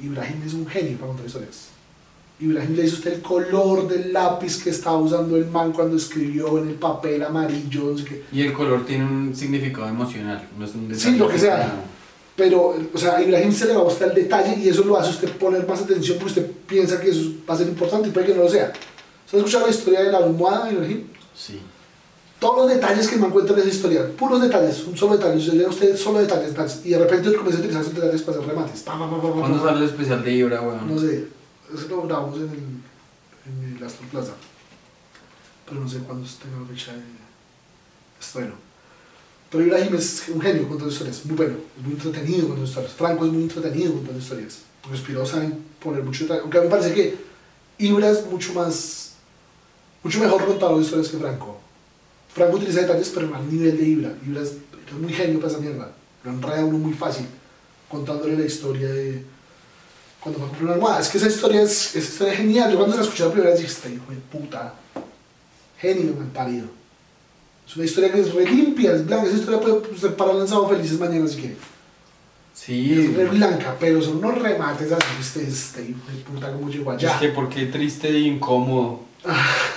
Ibrahim es un genio para contar historias. Ibrahim le dice usted el color del lápiz que estaba usando el man cuando escribió en el papel amarillo, no sé qué. Y el color tiene un significado emocional, no es un Sí, lo que sea. Pero, o sea, Ibrahim se le va a gustar el detalle y eso lo hace usted poner más atención porque usted piensa que eso va a ser importante y puede que no lo sea. ¿Se ha escuchado la historia de la almohada, Ibrahim? Sí. Todos los detalles que me encuentra en esa historia, puros detalles, un solo detalle, se lee a usted solo detalles, y de repente comienza a utilizar esos detalles para hacer remates. Pa, pa, pa, ¿Cuándo sale el especial de Ibra, weón? No sé, eso lo grabamos en el, en el Astor Plaza. Pero no sé cuándo tenga la fecha de estreno. Pero Ibrahim es un genio contando historias, muy bueno, es muy entretenido contando historias. Franco es muy entretenido contando historias. Porque Spiro saben poner mucho detalle. Aunque a mí me parece que Ibra es mucho más, mucho mejor contador de historias que Franco. Franco utiliza detalles, pero al nivel de Ibra. Ibra es, es muy genio para esa mierda. Lo enreda uno muy fácil contándole la historia de cuando me compré una almohada. Es que esa historia es, esa historia es genial. Yo cuando la escuché la primera vez dije, este hijo de puta, genio mal parido. Es una historia que es re limpia, es blanca. Esa historia puede ser para lanzado felices mañana si quiere. Sí. Es re blanca, pero son unos remates así. Este, este hijo de puta, como llegó allá. Es que porque triste e incómodo.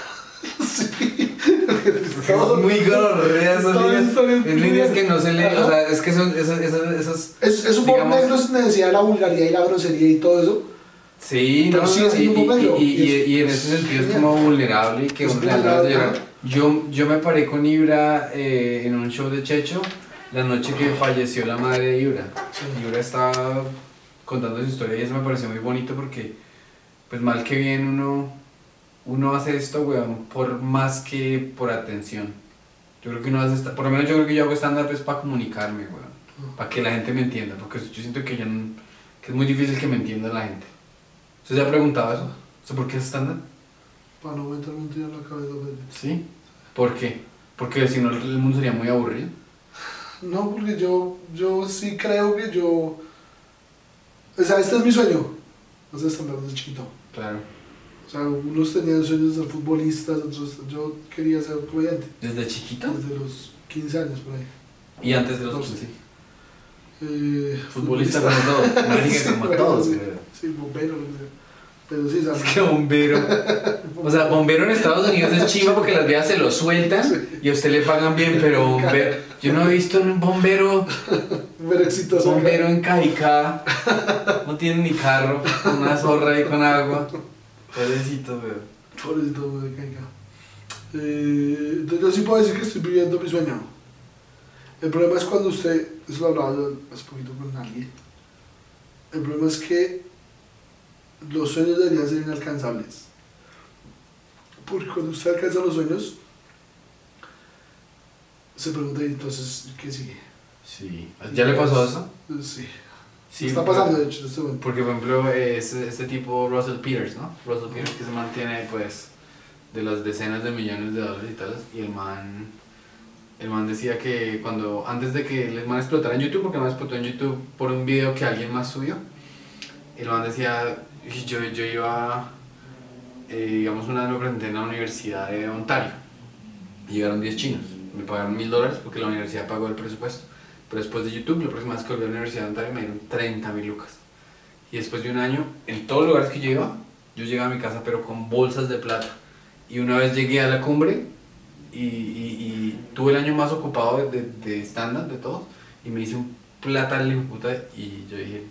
sí. Es muy gonorrea esas líneas. Es líneas que no se leen, o sea, es que son esas, Es, es humor digamos- negro sin necesidad de la vulgaridad y la grosería y todo eso. Sí, Pero no, no, y, un y- y- y en ese sentido es como vulnerable y que uno le de llorar. Yo, yo me paré con Ibra eh, en un show de Checho la noche que falleció la madre de Ibra. Sí. Ibra estaba contando su historia y eso me pareció muy bonito porque, pues mal que bien, uno, uno hace esto, weón, por más que por atención. Yo creo que uno hace, esta- por lo menos yo creo que yo hago stand-up es para comunicarme, weón, para que la gente me entienda, porque yo siento que, yo no- que es muy difícil que me entienda la gente. ¿Usted se ha preguntado eso? ¿Eso ¿Por qué es stand-up? Para no meterme un tiro en la cabeza. pues. Sí. ¿Por qué? Porque si no el mundo sería muy aburrido. No, porque yo, yo sí creo que yo... O sea, este es mi sueño. No sé, estándar desde chiquito. Claro. O sea, unos tenían sueños de ser futbolistas, otros... Yo quería ser comediante. ¿Desde chiquito? Desde los 15 años, por ahí. Y antes de los Doce. 15. Eh, Futbolista como todos. Marica Sí, como todos. sí. Sí, bombero. Pero sí, ¿sabes? Es que bombero. O sea, bombero en Estados Unidos es chiva porque las vías se lo sueltan y a usted le pagan bien, pero bombero. Yo no he visto un bombero, Bombero exitoso. bombero en Caicá. No tiene ni carro, una zorra ahí con agua. Pobrecito, güey. Pobrecito, güey, caiga. Eh, entonces yo sí puedo decir que estoy viviendo mi sueño. El problema es cuando usted, eso lo hablaba yo hace poquito con alguien, el problema es que los sueños deberían ser inalcanzables. Porque cuando usted alcanza los sueños, se pregunta, "¿Y entonces, ¿qué sigue? Sí. ¿Ya le pasó eso? Eh, Sí. Sí. Está pasando, de hecho, en este momento. Porque, por ejemplo, este, este tipo Russell Peters, ¿no? Russell Peters que se mantiene, pues, de las decenas de millones de dólares y tal. Y el man, el man decía que cuando, antes de que el man explotara en YouTube, porque el man explotó en YouTube por un video que alguien más subió, el man decía, yo, yo iba, eh, digamos, una vez me presenté en la Universidad de Ontario. Y llegaron 10 chinos. Me pagaron mil dólares porque la universidad pagó el presupuesto. Pero después de YouTube, la próxima vez que volví a la Universidad de Ontario me dieron 30 mil lucas. Y después de un año, en todos los lugares que yo iba, yo llegaba a mi casa pero con bolsas de plata. Y una vez llegué a la cumbre y, y- y tuve el año más ocupado de, de, de stand-up de todos y me hice un plata de puta y yo dije,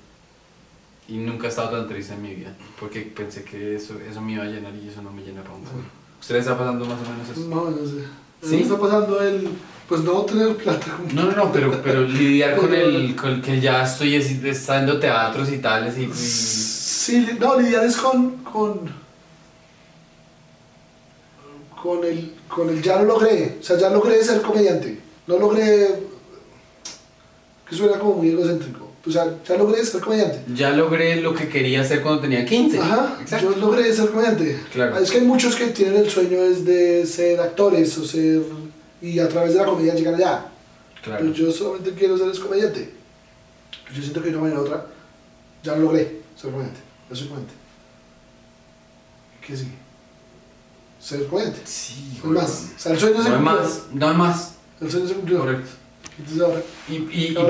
y nunca he estado tan triste en mi vida porque pensé que eso, eso me iba a llenar y eso no me llena para un culo. ¿Usted le está pasando más o menos eso? No, no sé. ¿Sí? ¿Sí? está pasando el, pues no tener plata. No, no, no, pero, pero lidiar con el, con el que ya estoy haciendo teatros y tales y... y- Sí, no, lidiar es con, con, con el, con el ya lo logré, o sea, ya logré ser comediante, no logré, que suena como muy egocéntrico, o sea, ya logré ser comediante. Ya logré lo que quería hacer cuando tenía 15. Ajá, Exacto. yo logré ser comediante. Claro. Es que hay muchos que tienen el sueño es de ser actores o ser, y a través de la comedia llegar allá. Claro. Pero yo solamente quiero ser comediante. Yo siento que de una manera u otra ya lo logré, ser comediante. Ya soy comediante. ¿Qué sigue? Ser comediante. Sí, No más. O sea, el sueño se No hay cumplió. más, no hay más. El sueño se cumplió. Correcto. Entonces ahora. Y, y, y pero,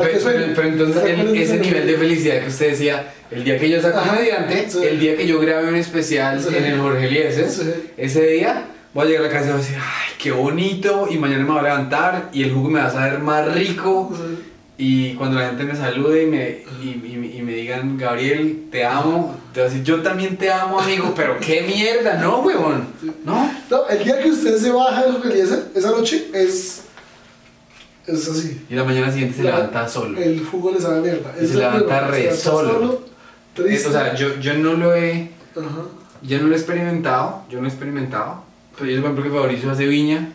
pero entonces el- ¿cuál es ese nivel de felicidad que usted decía, el día que yo sea comediante, sí. el día que yo grabe un especial Sí. en el Jorge Eliezer, Sí. ese día voy a llegar a la casa y voy a decir, ay, qué bonito, y mañana me voy a levantar y el jugo me va a saber más rico. Y cuando la gente me salude y me, y, y- y me digan, Gabriel, te amo, te voy a decir, yo también te amo, amigo, pero qué mierda, no, huevón, no. No, el día que usted se baja de le hace, esa noche es. Es así. Y la mañana siguiente se La- levanta solo. El jugo le sabe mierda. Y Es se levanta re se levanta solo. triste. o sea, yo, yo no lo he... Ajá. Yo no lo he experimentado, yo no he experimentado. Pero yo, por ejemplo, que Fabricio hace viña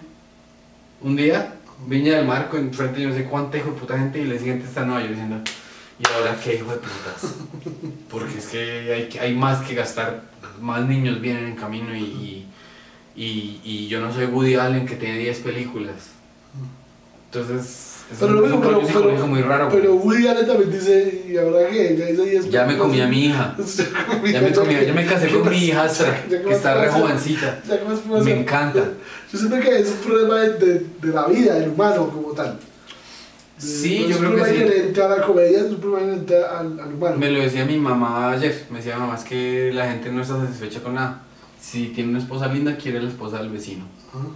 un día, viña del mar, con frente de yo no sé cuánta hijo de puta gente, y el siguiente está en Nueva York diciendo, ¿y ahora qué hijo de putas? Porque es que hay, hay más que gastar, más niños vienen en camino y, y, yo no soy Woody Allen que tiene 10 películas. Entonces, es Pero un, lo es un mismo, pero, rollo psicológico muy raro. pero Woody Allen también dice, ¿y ahora qué? Ya hice 10 ya me comí a mi hija. Ya me, comí, ya me casé con mi hijastra, Ya, ¿qué que está re jovencita. Ya, ¿qué más puedo Me encanta. Yo siento que es un problema de, de, de la vida del humano como tal. Sí, no yo es creo un que problema sí. inherente a la comedia, es un problema inherente al, al humano. Me lo decía mi mamá ayer, me decía mamá, es que la gente no está satisfecha con nada. Si tiene una esposa linda, quiere la esposa del vecino.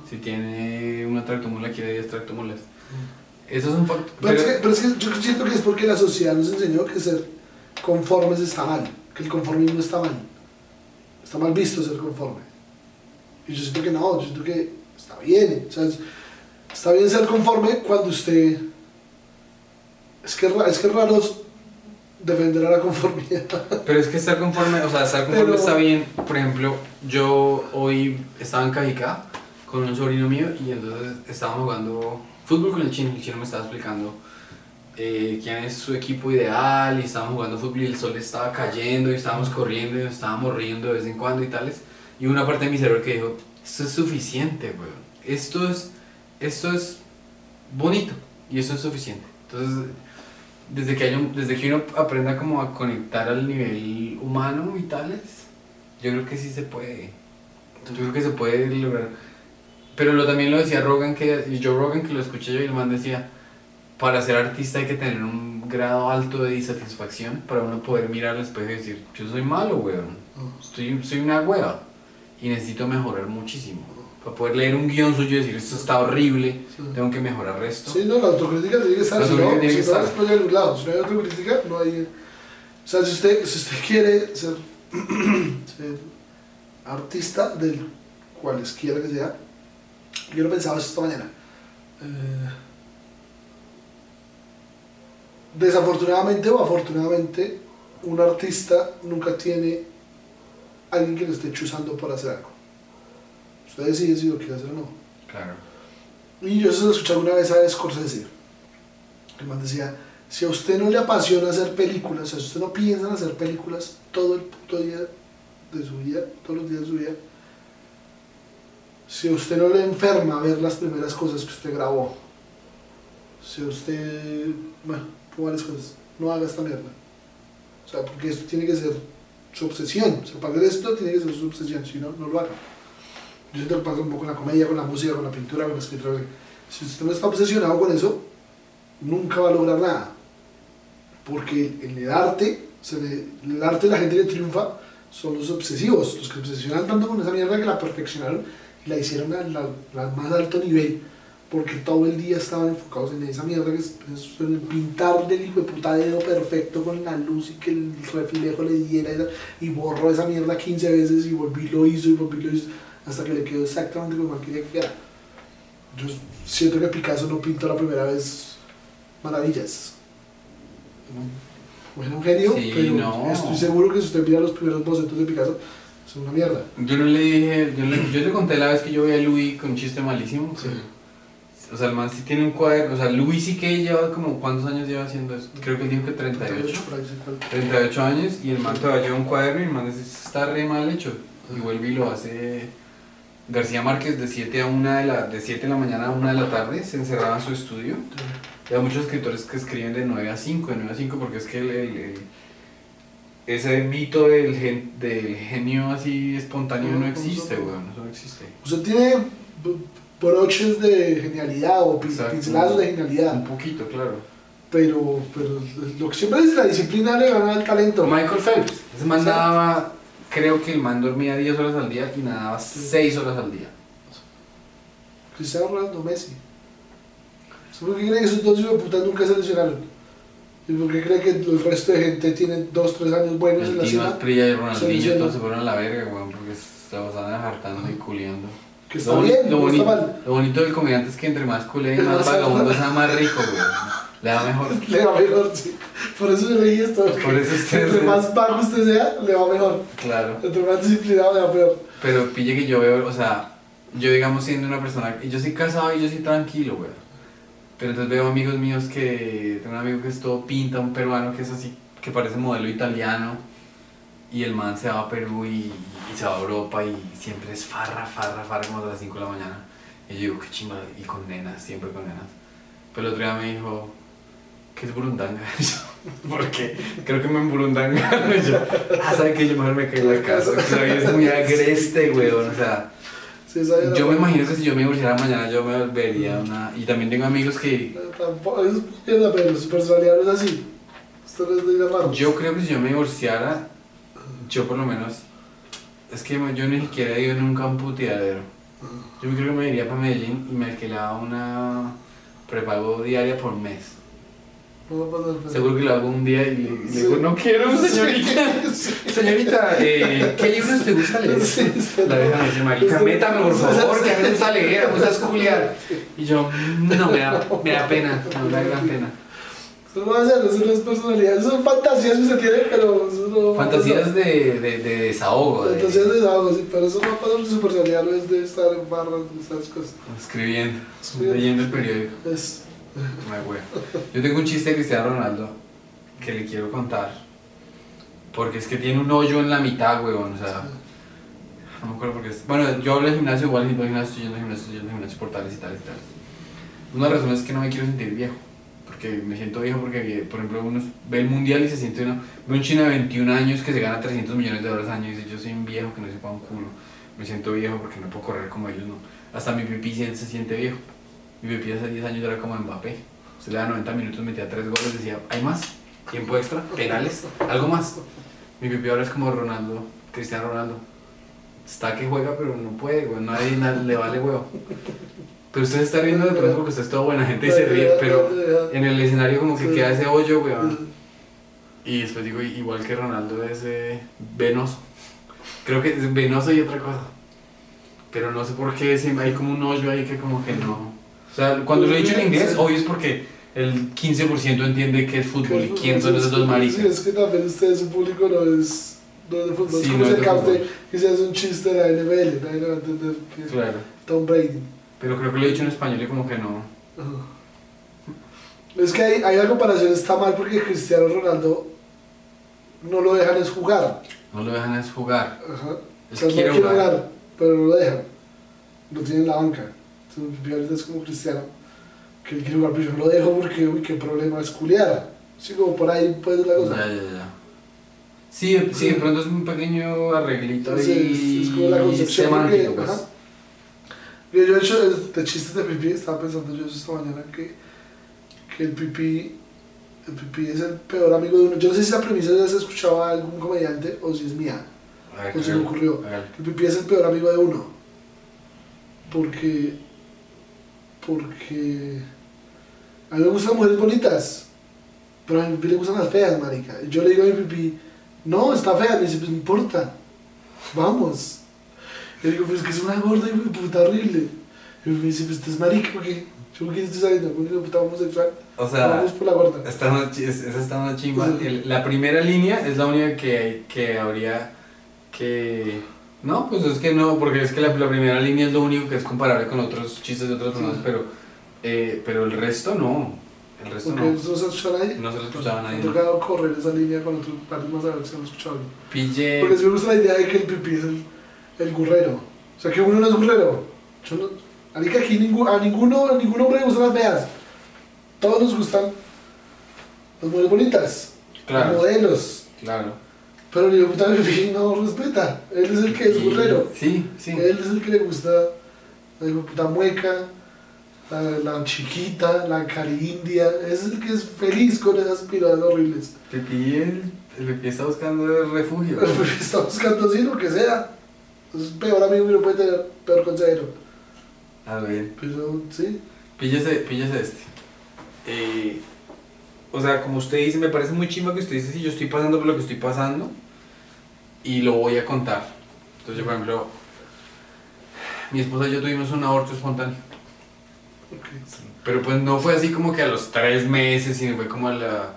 Si tiene una tractomula, quiere 10 tractomulas. Eso es un factor. Pero, es que, pero es que yo siento que es porque la sociedad nos enseñó que ser conformes está mal, que el conformismo está mal. Está mal visto ser conforme. Y yo siento que no, yo siento que está bien. O sea, es- está bien ser conforme cuando usted... Es que, es que raro defender a la conformidad. Pero es que estar conforme, o sea, estar conforme Pero- está bien. Por ejemplo, yo hoy estaba en Cajicá con un sobrino mío y entonces estábamos jugando fútbol con el chino. El chino me estaba explicando eh, quién es su equipo ideal y estábamos jugando fútbol y el sol estaba cayendo y estábamos corriendo y nos estábamos riendo de vez en cuando y tales. Y una parte de mi cerebro que dijo, esto es suficiente, weón. Esto es, esto es bonito y esto es suficiente. Entonces, desde que, haya un- desde que uno aprenda como a conectar al nivel humano y tales, yo creo que sí se puede. Yo creo que se puede lograr. Pero lo, también lo decía Rogan, que, y Joe Rogan, que lo escuché yo, y el man decía, para ser artista hay que tener un grado alto de insatisfacción para uno poder mirar al espejo y decir, yo soy malo, weón. Estoy, soy una hueva y necesito mejorar muchísimo. Para poder leer un guion suyo y decir, esto está horrible, Sí. tengo que mejorar esto. Sí, no, la autocrítica tiene que estar. La Si no, autocrítica tiene si que no, estar. lado. Si no hay autocrítica, no hay. O sea, si usted, si usted quiere ser, ser artista del cualesquiera que sea, yo lo pensaba esta mañana. Eh, desafortunadamente o afortunadamente, un artista nunca tiene alguien que lo esté chuzando por hacer algo. Usted decide si lo quiere hacer o no. Claro. Y yo se lo escuché alguna vez a Scorsese. El man decía, si a usted no le apasiona hacer películas, o sea, si usted no piensa en hacer películas todo el puto día de su vida, todos los días de su vida, si usted no le enferma ver las primeras cosas que usted grabó, si usted, bueno, varias cosas, no haga esta mierda. O sea, porque esto tiene que ser su obsesión. O sea, para esto tiene que ser su obsesión, si no, no lo haga. Yo siento que pasa un poco con la comedia, con la música, con la pintura, con la escritura. Si usted no está obsesionado con eso, nunca va a lograr nada. Porque en el arte, se le- el arte la gente que triunfa son los obsesivos, los que obsesionan tanto con esa mierda que la perfeccionaron la hicieron al la, la más alto nivel. Porque todo el día estaban enfocados en esa mierda que es, es en pintar del hijo de puta dedo perfecto con la luz y que el reflejo le diera esa- y borró esa mierda 15 veces y volví lo hizo y volví lo hizo. hasta que le quedó exactamente como quería que quedara. Yo siento que Picasso no pintó la primera vez maravillas. No, Era un genio, Sí, pero no. estoy seguro que si usted mira los primeros bocetos de Picasso, son una mierda. Yo no le dije, yo le, yo le conté la vez que yo vi a Louis con un chiste malísimo. Sí. O sea, el man sí tiene un cuaderno. O sea, Louis sí que lleva como, ¿cuántos años lleva haciendo eso? Creo que él dijo que 38. por ahí, sí, cuál. 38 años y el man todavía lleva un cuaderno y el man dice, "Esto está re mal hecho. Y vuelve y lo hace. García Márquez de 7 a 1 de la, de 7 de la mañana a 1 de la tarde se encerraba en su estudio. Y hay muchos escritores que escriben de 9 a 5, de 9 a 5 porque es que el, el- el- ese mito del, gen- del genio así espontáneo no existe, weón, eso no existe. Usted tiene broches de genialidad o Exacto. pincelazos de Un genialidad, poquito, claro. pero, pero lo que siempre dice la disciplina le gana al talento. Michael Phelps, ese man nadaba, creo que el man dormía 10 horas al día y nadaba 6 horas al día. Cristiano Ronaldo, Messi. ¿Usted por qué cree que esos dos hijos de puta nunca se lesionaron? ¿Y por qué cree que el resto de gente tiene dos, tres años buenos en El la Tino cima? Asprilla y Ronaldinho todos se fueron a la verga, weón, porque se pasaban hartando y culiando. Que está Lo, bien, lo, no boni- está mal. lo bonito del comediante es que entre más culé y más vagabundo sea más rico, weón. Le da mejor. Le va mejor, sí. Por eso yo leí esto. Por eso usted- Entre más bajo usted sea, le va mejor. Claro. Entre más disciplinado, le va peor. Pero pille que yo veo, o sea, yo digamos siendo una persona, yo soy casado y yo soy tranquilo, güey. Pero entonces veo amigos míos que, tengo un amigo que es todo pinta, un peruano que es así, que parece modelo italiano, y el man se va a Perú y, y se va a Europa y siempre es farra, farra, farra como a las 5 de la mañana. Y yo digo, qué chimba, y con nenas, siempre con nenas. Pero el otro día me dijo, ¿qué es burundanga? Porque creo que me emburundanga. Y yo, ah, ¿sabe qué? Yo mejor me quedo en la casa. esa vida es muy agreste, weón. O sea, Sí, yo me imagino que si yo me divorciara mañana, yo me volvería una. Y también tengo amigos que. Eh, Tampoco, es mierda, pero su personalidad no es así. Raro. Yo creo que si yo me divorciara, yo por lo menos. Es que yo ni siquiera he ido nunca un puteadero. Yo creo que me iría para Medellín y me alquilaba una prepago diaria por mes. No a pasar, pero- Seguro que lo hago un día y le, y le digo, no quiero, señorita. Señorita, eh, ¿qué libros te gusta leer? La dejan decir, marica, Sí. métame por favor, que a mí me gusta leer, me gusta esculiar. Y yo, no, me da, me da pena, me da gran pena. Eso no va a ser, eso no es personalidad. Eso son fantasías que usted tiene, pero eso no Fantasías de, de, de desahogo, de, Fantasías de desahogo, sí, pero eso no va a pasar. Su personalidad no es de estar en barras, de esas cosas. escribiendo, leyendo el periódico. Es. Ay, güey. Yo tengo un chiste de Cristiano Ronaldo que le quiero contar. Porque es que tiene un hoyo en la mitad, weón. O sea, no me acuerdo por qué. es- Bueno, yo hablo de gimnasio, igual yendo al gimnasio, yendo al gimnasio, yendo al gimnasio por tales y tales y tales. Una razón es que no me quiero sentir viejo. Porque me siento viejo porque, por ejemplo, uno ve el mundial y se siente uno. Ve un chino de 21 años que se gana 300 millones de dólares al año y dice: Yo soy un viejo que no se pa' un culo. Me siento viejo porque no puedo correr como ellos, no. Hasta mi pipí se siente viejo. Mi pipí hace 10 años era como Mbappé. Se le da 90 minutos, metía 3 goles, decía: ¿Hay más? ¿Tiempo extra? ¿Penales? ¿Algo más? Mi pipí ahora es como Ronaldo, Cristiano Ronaldo. Está que juega, pero no puede, güey. Nadie na- le vale huevo. Pero usted está riendo de pronto porque usted es toda buena gente y se ríe, pero en el escenario como que queda ese hoyo, güey. Y después digo, igual que Ronaldo es eh, venoso. Creo que es venoso y otra cosa. Pero no sé por qué hay como un hoyo ahí que como que no. O sea, cuando lo he dicho en inglés, Sí. obvio es porque el 15% entiende que es fútbol y quién son esos dos Sí, maricas. es que también ustedes, su público no es, no es de fútbol. Sí, es como no es de fútbol. que se hace un chiste de la NFL. Nadie le va a entender es Claro. Tom Brady. Pero creo que lo he dicho en español y como que no. Ajá. Es que hay, hay la comparación, está mal porque Cristiano Ronaldo no lo dejan es jugar. No lo dejan es jugar. Ajá. O Él sea, no quiere quiere jugar. jugar, pero no lo dejan. Lo tienen en la banca. Entonces, mi ahorita es como Cristiano, que quiere jugar, no lo dejo porque, uy, qué problema es culiar. Sí, como por ahí puede ser la cosa. Ya, ya, ya. Sí, sí, de pronto es un pequeño arreglito Entonces, y es como la concepción semántico, porque, pues. Mira, Yo he hecho el- de chistes de pipí, estaba pensando yo eso esta mañana que, que el pipí, el pipí es el peor amigo de uno. Yo no sé si esa premisa ya se escuchaba a algún comediante o si es mía. A ver, O se me ocurrió. hágale. El pipí es el peor amigo de uno. Porque. Porque. A mí me gustan mujeres bonitas. Pero a mi pipí le gustan las feas, marica. Y yo le digo a mi pipí, no, está fea. Me dice, pues no importa. Vamos. Y le digo, pues es que es una gorda y puta horrible. Y me dice, pues estás marica, ¿por qué? Yo, ¿por qué estoy saliendo? ¿Por qué puta homosexual? O sea, Vamos por la gorda. está una, es- esa está una chimba. Sí. La primera línea es la única que, que habría que... No, pues es que no, porque es que la, la primera línea es lo único que es comparable con otros chistes de otras personas, Sí. pero, eh, pero el resto no. El resto Porque no. no se ha escuchado a nadie. No se lo escuchaba a Me nadie. ha tocado correr esa línea con otros pares más a ver si se lo escuchado. Pille... Porque sí me gusta la idea de que el pipí es el, el gurrero. O sea, que uno no es gurrero. Yo no, marica, aquí ningún, a, ninguno, a ningún hombre le gustan las feas. Todos nos gustan las mujeres bonitas, los Claro, modelos. claro. Pero el puta pipí no respeta. Él es el que es gurrero. Sí, sí. Él es el que le gusta la hijo de puta mueca, la, la chiquita, la carindia. Es el que es feliz con esas piradas horribles. Pipí, el, el está buscando el refugio. Pero pues, está buscando así lo que sea. Es peor amigo que no puede tener, peor consejero. A ver. Pero sí. Píllese, píllese este. Eh, o sea, como usted dice, me parece muy chimba que usted dice si yo estoy pasando por lo que estoy pasando y lo voy a contar. Entonces, yo, por ejemplo, mi esposa y yo tuvimos un aborto espontáneo. Pero pues no fue así como que a los tres meses, sino fue como a la,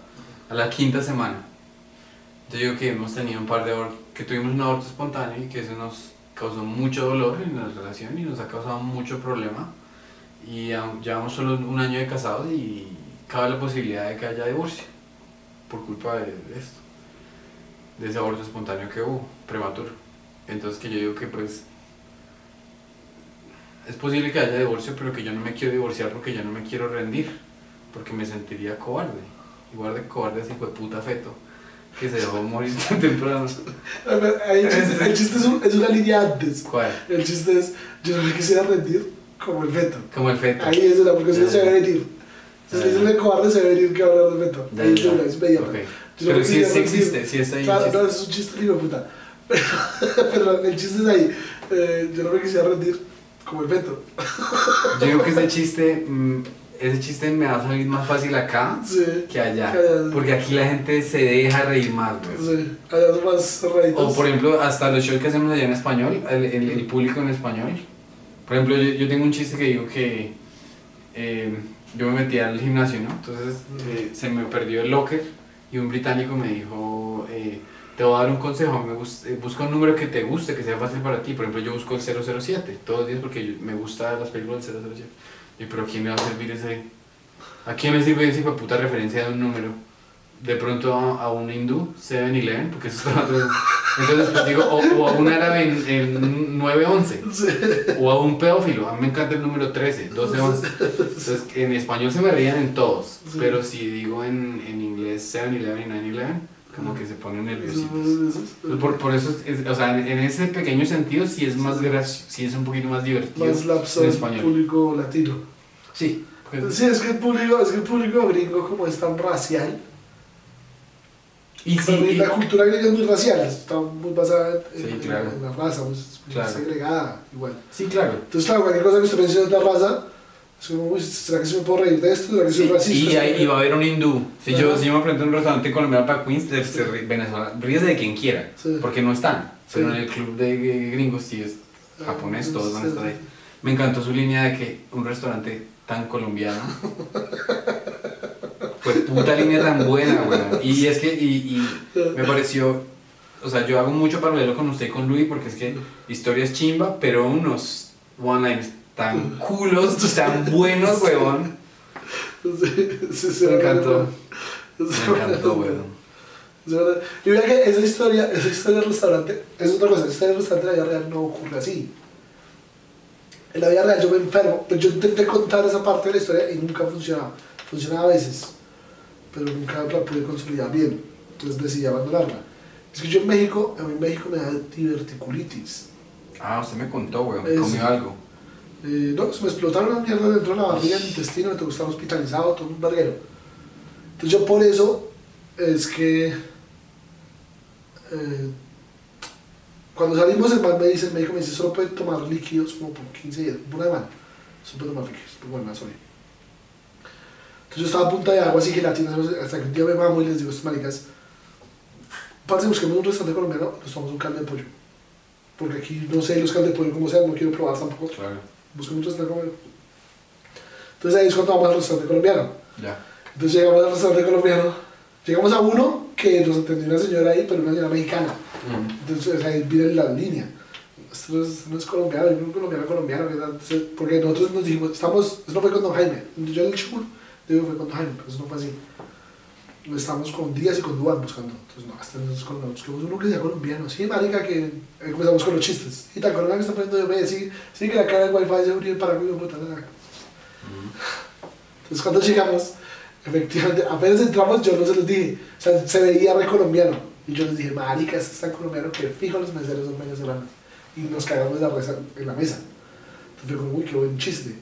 a la quinta semana. Yo digo que hemos tenido un par de abortos, que tuvimos un aborto espontáneo y que eso nos causó mucho dolor en la relación y nos ha causado mucho problema. Y llevamos solo un año de casados y cabe la posibilidad de que haya divorcio por culpa de esto, de ese aborto espontáneo que hubo, prematuro. Entonces que yo digo que pues es posible que haya divorcio, pero que yo no me quiero divorciar porque yo no me quiero rendir, porque me sentiría cobarde. Igual de cobarde ese hijo de puta feto que se dejó morir tan temprano. A el chiste, el chiste es, un- es una línea antes. ¿Cuál? El chiste es, yo no me quisiera rendir como el feto. Como el feto. Ahí es una, porque si no se ve venir. Si dicen el cobarde, se ve venir que va a hablar del feto. Ahí es una, es. Pero sí, sí existe, sí está ahí. Claro, no, es un chiste, hijo puta. Pero el chiste es ahí. Eh, yo no me quisiera rendir como el feto. Yo digo que ese chiste, mm, ese chiste me va a salir más fácil acá Sí. que allá. Que allá. Porque aquí la gente se deja reír más, güey. Sí. Allá son más cerraditos. O por ejemplo, hasta los shows que hacemos allá en español, el, el- el público en español. Por ejemplo, yo, yo tengo un chiste que digo que eh, yo me metí al gimnasio, ¿no? Entonces eh, se me perdió el locker y un británico me dijo, eh, te voy a dar un consejo, me eh, busca un número que te guste, que sea fácil para ti. Por ejemplo, yo busco el 007 todos los días porque me gustan las películas del 007. Y pero ¿a quién le va a servir ese? ¿A quién le sirve esa puta referencia de un número? De pronto a, un hindú, 7-Eleven, porque eso está otro. Entonces, pues digo, o, o a un árabe en, en 911, Sí. o a un pedófilo, a mí me encanta el número 13, 12, 11. Entonces, en español se me rían en todos, Sí. pero si digo en, en inglés 7-Eleven y 9-11, como que se ponen nerviositos. eso- Por, por eso, es, o sea, en, ese pequeño sentido, sí es más gracioso, sí es un poquito más divertido Más lapso en español. público latino. Sí, pues- Sí, es que el público, es que el público gringo como es tan racial, y sí, y- la cultura griega es muy racial, está muy basada en, Sí, claro. en la raza, muy, muy Claro. segregada, igual. sí, claro. Entonces, claro, cualquier cosa que usted mencione de otra raza, es como, uy, ¿será que se me puedo reír de esto? ¿Será que soy Sí, racista? y, hay- y va a haber un hindú. Si yo, Ajá. si yo me presento en un restaurante colombiano para Queens, ríe- Venezuela, ríese de quien quiera, Sí. porque no están. Pero Sí. en el club de gringos, si es japonés, todos van a Sí, estar sí. ahí. Me encantó su línea de que un restaurante tan colombiano. Fue puta línea tan buena, weón. Y es que, y, y me pareció, o sea, yo hago mucho paralelo con usted y con Luis, porque es que historia es chimba, pero unos one-liners tan culos, tan buenos, weón. Sí, sí, sí, Me encantó. Me encantó, weón. Es verdad. Y mira que esa historia, esa historia del restaurante, es otra cosa, esa historia del restaurante en la vida real no ocurre así. En la vida real yo me enfermo, pero yo intenté contar esa parte de la historia y nunca funcionaba. Funcionaba a veces, pero nunca la pude consolidar bien. Entonces decidí abandonarla. Es que yo en México, a mí en México me da diverticulitis. Ah, usted me contó, weón. Es- Comió algo. Eh, no, se me explotaron las mierdas dentro de la barriga, el intestino, me tengo que estar hospitalizado, todo un verguero. Entonces yo por eso es que eh, cuando salimos el man me dice, el médico me dice, solo puede tomar líquidos como por 15 días, una semana. Solo puede tomar líquidos, por una sorry. Entonces yo estaba a punta de agua así gelatina, hasta que un día me mamo y les digo a estos maricas, parce, busquemos un restaurante colombiano, nos tomamos un caldo de pollo. porque aquí no sé los cantos de pollo cómo sean, no quiero probar tampoco. Claro. Busquemos un restaurante como Entonces ahí es cuando vamos al restaurante colombiano. Ya. Entonces llegamos al restaurante colombiano, llegamos a uno que nos atendió una señora ahí, pero una señora mexicana. Entonces ahí viene la línea. Esto no es, no es colombiano, yo no colombiano, colombiano, ¿verdad? Entonces, porque nosotros nos dijimos, estamos, eso no fue con Don Jaime, yo en el show, digo fue con Don Jaime, pero eso no fue así. Estamos con Díaz y con Duan buscando, entonces no, hasta nosotros con buscamos uno que sea colombiano, sí, marica, que eh, comenzamos con los chistes, y tan colombiano que está poniendo yo, sí, sí, que la cara del wifi se abrió para mí, puta, nada. Entonces cuando llegamos, efectivamente, apenas entramos, yo no se los dije, o sea, se veía re colombiano, y yo les dije, marica, este es tan colombiano que fijo los meseros son venezolanos y nos cagamos la risa en la mesa. Entonces fue como, uy, qué buen chiste.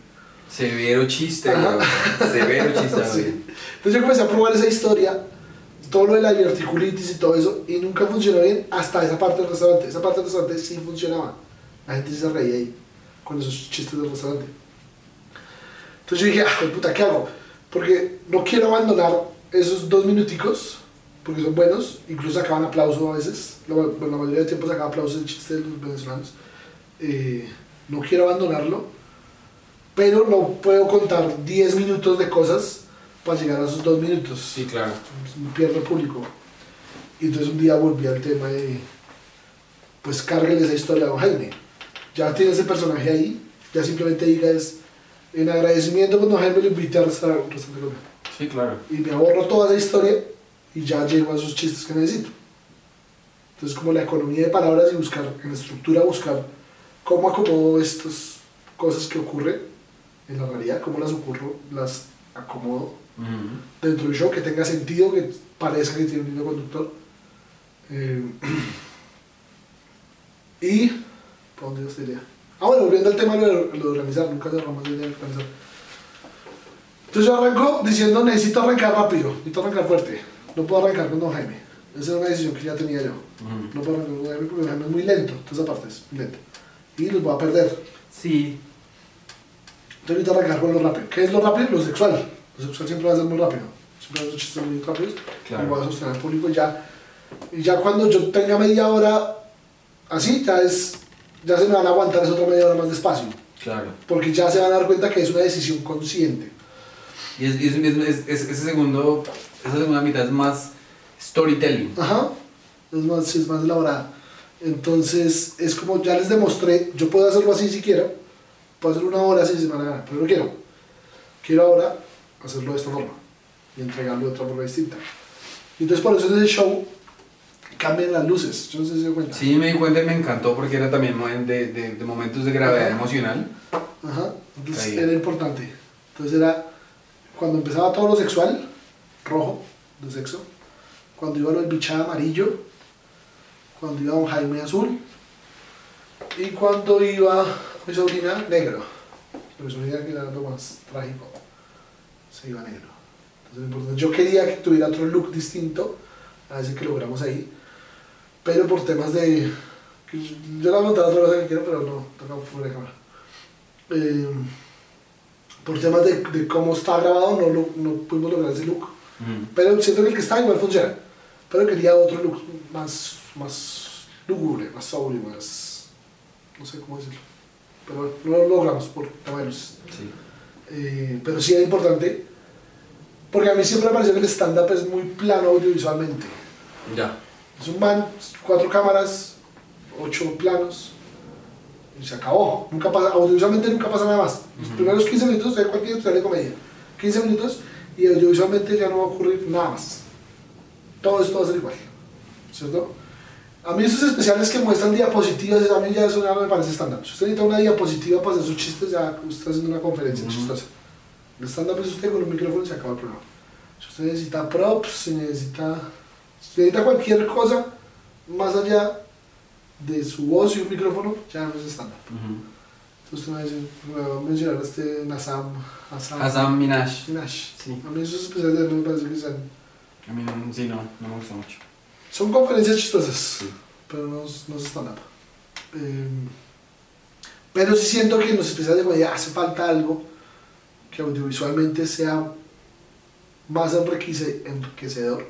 Severo chiste, Ajá. güey. Severo chiste, Sí. Entonces yo comencé a probar esa historia, todo lo de la diverticulitis y todo eso, y nunca funcionó bien hasta esa parte del restaurante. Esa parte del restaurante sí funcionaba. La gente se reía ahí con esos chistes del restaurante. Entonces yo dije, ah, puta, ¿qué hago? Porque no quiero abandonar esos dos minuticos, porque son buenos, incluso sacaban aplauso a veces, la, bueno, la mayoría del tiempo sacaban aplauso el chiste de los venezolanos. Eh, no quiero abandonarlo, pero no puedo contar 10 minutos de cosas para llegar a esos dos minutos. Sí, claro. Pierdo el público. Y entonces un día volví al tema de, pues cárguele esa historia a don Jaime. Ya tiene ese personaje ahí, ya simplemente diga es, en agradecimiento con don Jaime lo invité a restaurante colombiano. Sí, claro. Y me ahorro toda esa historia y ya llego a esos chistes que necesito. Entonces como la economía de palabras y buscar, en la estructura buscar cómo acomodo estas cosas que ocurren en la realidad, cómo las ocurro, las acomodo dentro del show, que tenga sentido, que parezca que tiene un hilo conductor. Eh, y, ¿por dónde diría? Ah, bueno, volviendo al tema de lo de organizar, nunca cerramos de organizar. Entonces yo arranco diciendo, necesito arrancar rápido, necesito arrancar fuerte. No puedo arrancar con Don Jaime. Esa era una decisión que ya tenía yo. No puedo arrancar con Don Jaime porque Don Jaime es muy lento, toda esa parte es lento. Y los voy a perder. Sí. Entonces necesito arrancar con lo rápido. ¿Qué es lo rápido? Lo sexual. Lo sexual siempre va a ser muy rápido. Siempre va a ser chistes muy rápidos. Claro. Y voy a sostener al público ya. Y ya cuando yo tenga media hora así, ya es. Ya se me van a aguantar esa otra media hora más despacio. Claro. Porque ya se van a dar cuenta que es una decisión consciente. Y es, y es, es- es- ese segundo, esa segunda mitad es más storytelling. Ajá. Es más, es más elaborada. Entonces, es como ya les demostré, yo puedo hacerlo así si quiero. Puedo hacer una hora así si me da la gana, pero no quiero. Quiero ahora hacerlo de esta forma y entregarlo de otra forma distinta. Y entonces, por eso en ese show cambian las luces. Yo no sé si se cuenta. Sí, me di cuenta y me encantó porque era también de, de, de momentos de gravedad Ajá. emocional. Ajá. Entonces, Ahí. era importante. Entonces, era cuando empezaba todo lo sexual, rojo, de sexo. Cuando iba lo del bichada amarillo. Cuando iba Don Jaime azul. Y cuando iba mi sobrina negro. Mi sobrina que era lo más trágico. Se iba negro. Entonces, yo quería que tuviera otro look distinto a ese que logramos ahí. Pero por temas de. Yo la montar otra cosa que quiero, pero no, toca fuera de cámara. Eh, por temas de, de cómo está grabado, no, lo- no pudimos lograr ese look. Pero siento que el que está igual funciona. Pero quería otro look más, más lúgubre, más sobrio, más. No sé cómo decirlo. Pero no lo logramos por tema de. Sí. Eh, pero sí era importante. Porque a mí siempre me pareció que el stand-up es muy plano audiovisualmente. Ya. Es un man, cuatro cámaras, ocho planos, y se acabó. Nunca pasa, audiovisualmente nunca pasa nada más. Los primeros 15 minutos de cualquier especial de comedia. 15 minutos y audiovisualmente ya no va a ocurrir nada más. Todo esto va a ser igual. ¿Cierto? A mí esos especiales que muestran diapositivas, a mí ya eso ya no me parece stand-up. Si usted necesita una diapositiva para hacer sus chistes, ya usted está haciendo una conferencia Ujú. chistosa. El stand-up es usted con un micrófono y se acaba el programa. Si usted necesita props, si necesita, si necesita cualquier cosa más allá de su voz y un micrófono, ya no es stand-up. Entonces usted me dice, me va a mencionar a este Nazam, Hassan, Hassan Minash. Nash. Sí. A mí esos especiales no me parece que sean... A mí no, sí, no, no me gusta mucho. Son conferencias chistosas, Sí. pero no, es- no es stand-up. Eh, pero sí siento que en los especiales de comedia hace falta algo que audiovisualmente sea más enriquece- enriquecedor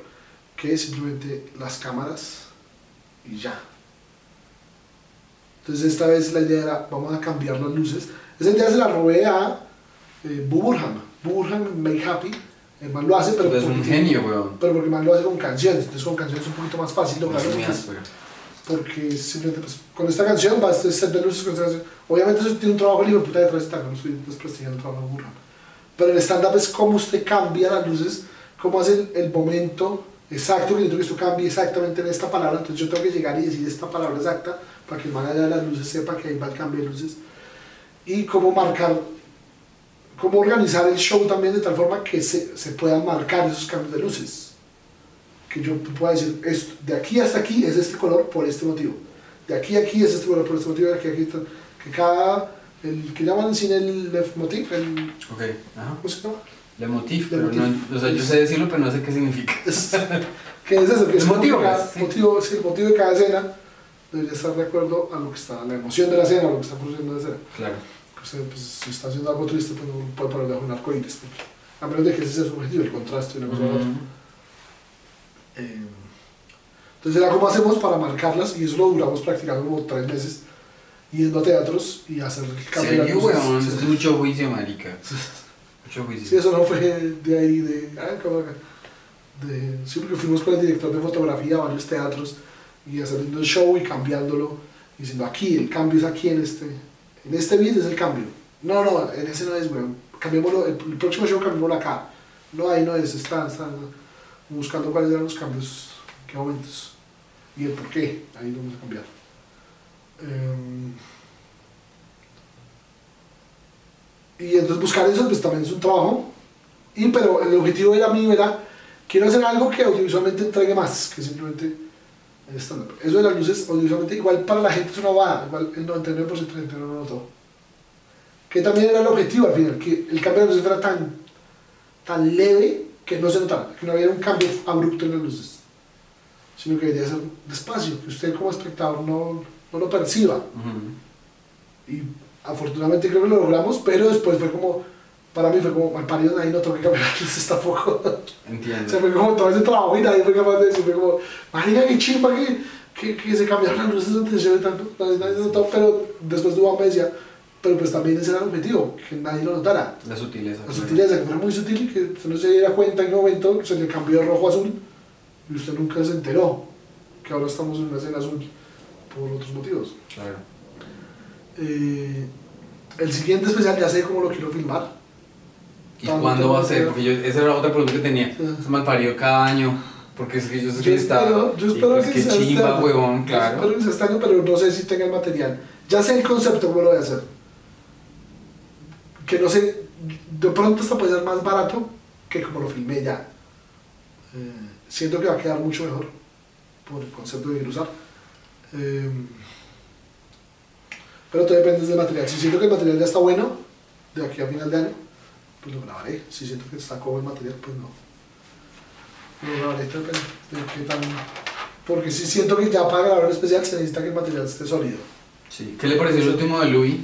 que simplemente las cámaras y ya. Entonces esta vez la idea era, vamos a cambiar las luces. Esa idea se la robé a eh, Buburham. Buburham Make Happy. El man lo hace, pero, Es un porque- genio, weón. pero porque el man lo hace con canciones. Entonces con canciones es un poquito más fácil lograrlo. Es muy porque- áspero. porque simplemente pues, con esta canción va a ser de luces con esta canción. Obviamente eso tiene un trabajo libre puta detrás tal, no estoy desprestigiando el trabajo de Burhan. Pero el stand-up es cómo usted cambia las luces, cómo hace el, el momento exacto que yo que esto cambie exactamente en esta palabra. Entonces yo tengo que llegar y decir esta palabra exacta para que el man allá de las luces sepa que ahí va el cambio de luces. Y cómo marcar, cómo organizar el show también de tal forma que se, se puedan marcar esos cambios de luces que yo pueda decir, esto, de aquí hasta aquí es este color por este motivo, de aquí a aquí es este color por este motivo, de aquí a aquí, que cada, el que llaman en cine el leitmotiv, el, Ok, ajá. ¿cómo se llama? Le motif, pero motif. no, o sea, yo sé decirlo, pero no sé qué significa. Es, que es eso, que es motivo, cada, sí. motivo, sí, el motivo de cada escena debería estar de acuerdo a lo que está, la emoción de la escena, a lo que está produciendo la escena. Claro. Usted, pues, si está haciendo algo triste, pues no puede ponerle un arco iris, porque- a menos de que ese sea su objetivo, el contraste y una cosa u la otra. Eh, Entonces era cómo hacemos para marcarlas y eso lo duramos practicando como tres meses yendo a teatros y hacer el cambio de Sí, es mucho juicio, marica. Eso no fue de ahí, de, ah, de... Sí, porque fuimos con el director de fotografía a varios teatros y haciendo el show y cambiándolo, diciendo aquí, el cambio es aquí en este, en este beat es el cambio. No, no, en ese no es, weón. Cambiémoslo, el, próximo show cambiémoslo acá. No, ahí no es, está, está buscando cuáles eran los cambios, qué momentos y el por qué. Ahí lo vamos a cambiar. Em, y entonces buscar eso pues también es un trabajo. Y pero el objetivo era mío era, quiero hacer algo que audiovisualmente entregue más que simplemente el stand-up. Eso de las luces audiovisualmente igual para la gente es una bobada, igual el 99% de la gente no lo notó. Que también era el objetivo al final, que el cambio de luces fuera tan, tan leve que no se notara, que no hubiera un cambio abrupto en las luces, sino que debería ser despacio, que usted como espectador no, no lo perciba. Y afortunadamente creo que lo logramos, pero después fue como, para mí fue como, mal parido, ahí no tengo que cambiar las luces tampoco. Se Entiendo. fue como todo ese trabajo y nadie fue capaz de decir, fue como, marica, qué chimba que, que, que se cambiaron las luces antes de tanto, nadie, nadie notó, pero después de un me decía, pero pues también ese era el objetivo, que nadie lo notara. La sutileza. La claro. sutileza, que fuera muy sutil y que usted no se diera cuenta en un momento, se le cambió de rojo a azul y usted nunca se enteró que ahora estamos en una escena azul por otros motivos. Claro. Eh, el siguiente especial ya sé cómo lo quiero filmar. ¿Y Tanto cuándo va a ser? Porque yo, esa era otra pregunta que tenía. Sí. Es mal parido cada año. Porque es que yo sé Yo que está. yo espero pues que sea este chimba, huevón, Yo claro. Espero que sea este año, pero no sé si tenga el material. Ya sé el concepto, cómo lo voy a hacer. Que no sé, de pronto hasta puede ser más barato que como lo filmé ya. Eh, siento que va a quedar mucho mejor por el concepto quiero usar. Eh, pero todo depende del material. Si siento que el material ya está bueno, de aquí a final de año, pues lo grabaré. Si siento que está como el material, pues no. Lo grabaré, todo depende de qué tan... Porque si siento que ya para grabar un especial se necesita que el material esté sólido. Sí. ¿Qué le pareció el último de Louis?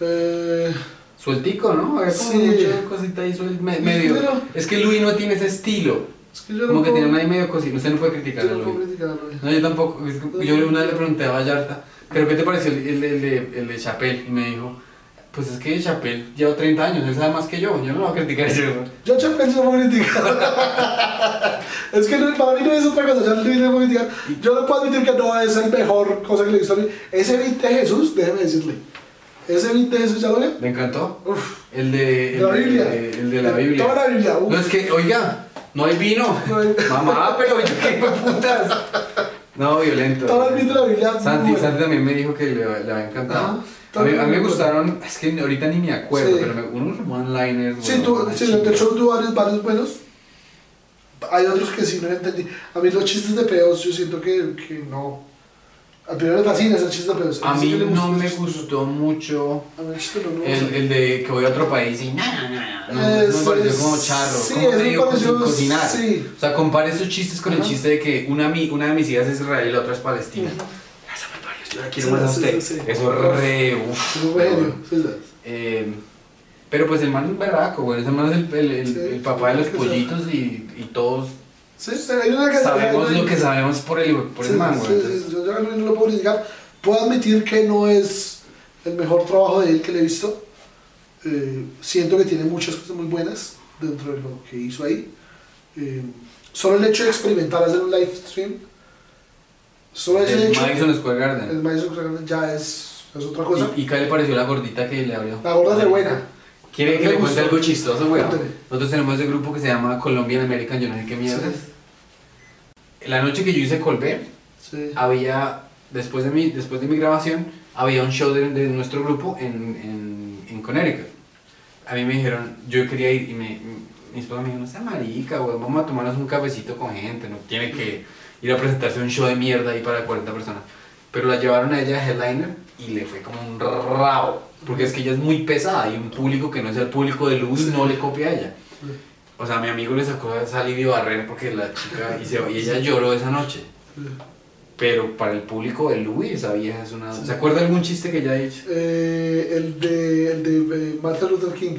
Eh, Sueltico, ¿no? Había como Sí. mucha cosita ahí suel- me- medio. Pero- Es que Louis no tiene ese estilo. es que yo Como no que puedo- tiene ahí medio cosita. Usted no puede criticar yo a no puedo Louis. criticarlo. No, yo tampoco. Es que Yo una vez le pregunté a Vallarta, ¿pero qué te pareció el, el, el de, el de Chappelle? Y me dijo, pues es que Chappelle lleva 30 años, él sabe más que yo. Yo no lo voy a criticar. Yo Chapel sí lo puedo criticar. es que mí no es otra cosa, yo no lo puedo criticar. Yo no puedo admitir que no es el mejor cosa que le he visto a mí. Ese beat de Jesús, déjeme decirle. Ese beat de Jesús, ¿ya lo vio? ¿Le encantó? Uf, El de, el de la Biblia. de, el de la Biblia. Toda la Biblia. uf. No, es que, oiga, no hay vino. No hay- Mamá, pero yo qué putas. No, violento. Todo el la Biblia. Santi, bueno. Santi también me dijo que le, le había encantado. Ajá. A mí, a mí me gustaron, es que ahorita ni me acuerdo, Sí. pero me, unos one-liners. Sí, weón, tú, sí, durante el show tuvo varios, varios buenos. Hay otros que sí no entendí. A mí los chistes de pedos, yo siento que, que no. Al primero le fascina ese chiste pedos. A mí no me gustó mucho el de que voy a otro país y no, no, no, no, me pareció como charro, sí, como co- cocinar. O sea, compare esos chistes con el chiste de que una, una de mis hijas es Israel y la otra es Palestina. Eso me pareció, yo la quiero más a usted. Eso re, un sí, sí. Eh, pero pues el man es berraco, güey. Ese man es el, el, el- el papá de los pollitos y, y todos Sí, sí, hay una que sabemos hay- lo que sabemos por el, por sí, el man, sí, sí, yo, no lo puedo criticar, puedo admitir que no es el mejor trabajo de él que le he visto. Eh, siento que tiene muchas cosas muy buenas dentro de lo que hizo ahí. Eh, solo el hecho de experimentar hacer un live stream, solo ese El hecho, Madison Square el Garden. Madison Square Garden ya es, es otra cosa. ¿Y, y qué le pareció la gordita que le abrió? La gorda de buena. ¿Quiere que le cuente algo chistoso, weón? Nosotros tenemos ese grupo que se llama Colombian American, yo no sé qué mierda. La noche que yo hice Colbert, Sí. había, después de mi, después de mi grabación, había un show de, de nuestro grupo en, en, en Connecticut. A mí me dijeron, yo quería ir y me, mi esposa me dijo, no sea marica, vamos a tomarnos un cafecito con gente, no tiene que ir a presentarse un show de mierda ahí para 40 personas. Pero la llevaron a ella a headliner y le fue como un rabo, porque es que ella es muy pesada y un público que no es el público de Louis no le copia a ella. O sea, mi amigo le sacó a salir y barrer porque la chica, y, se, y ella lloró esa noche. Pero para el público de Louis, esa vieja es una... ¿Se acuerda de algún chiste que ella ha dicho? Eh, el de, el de eh, Martin Luther King.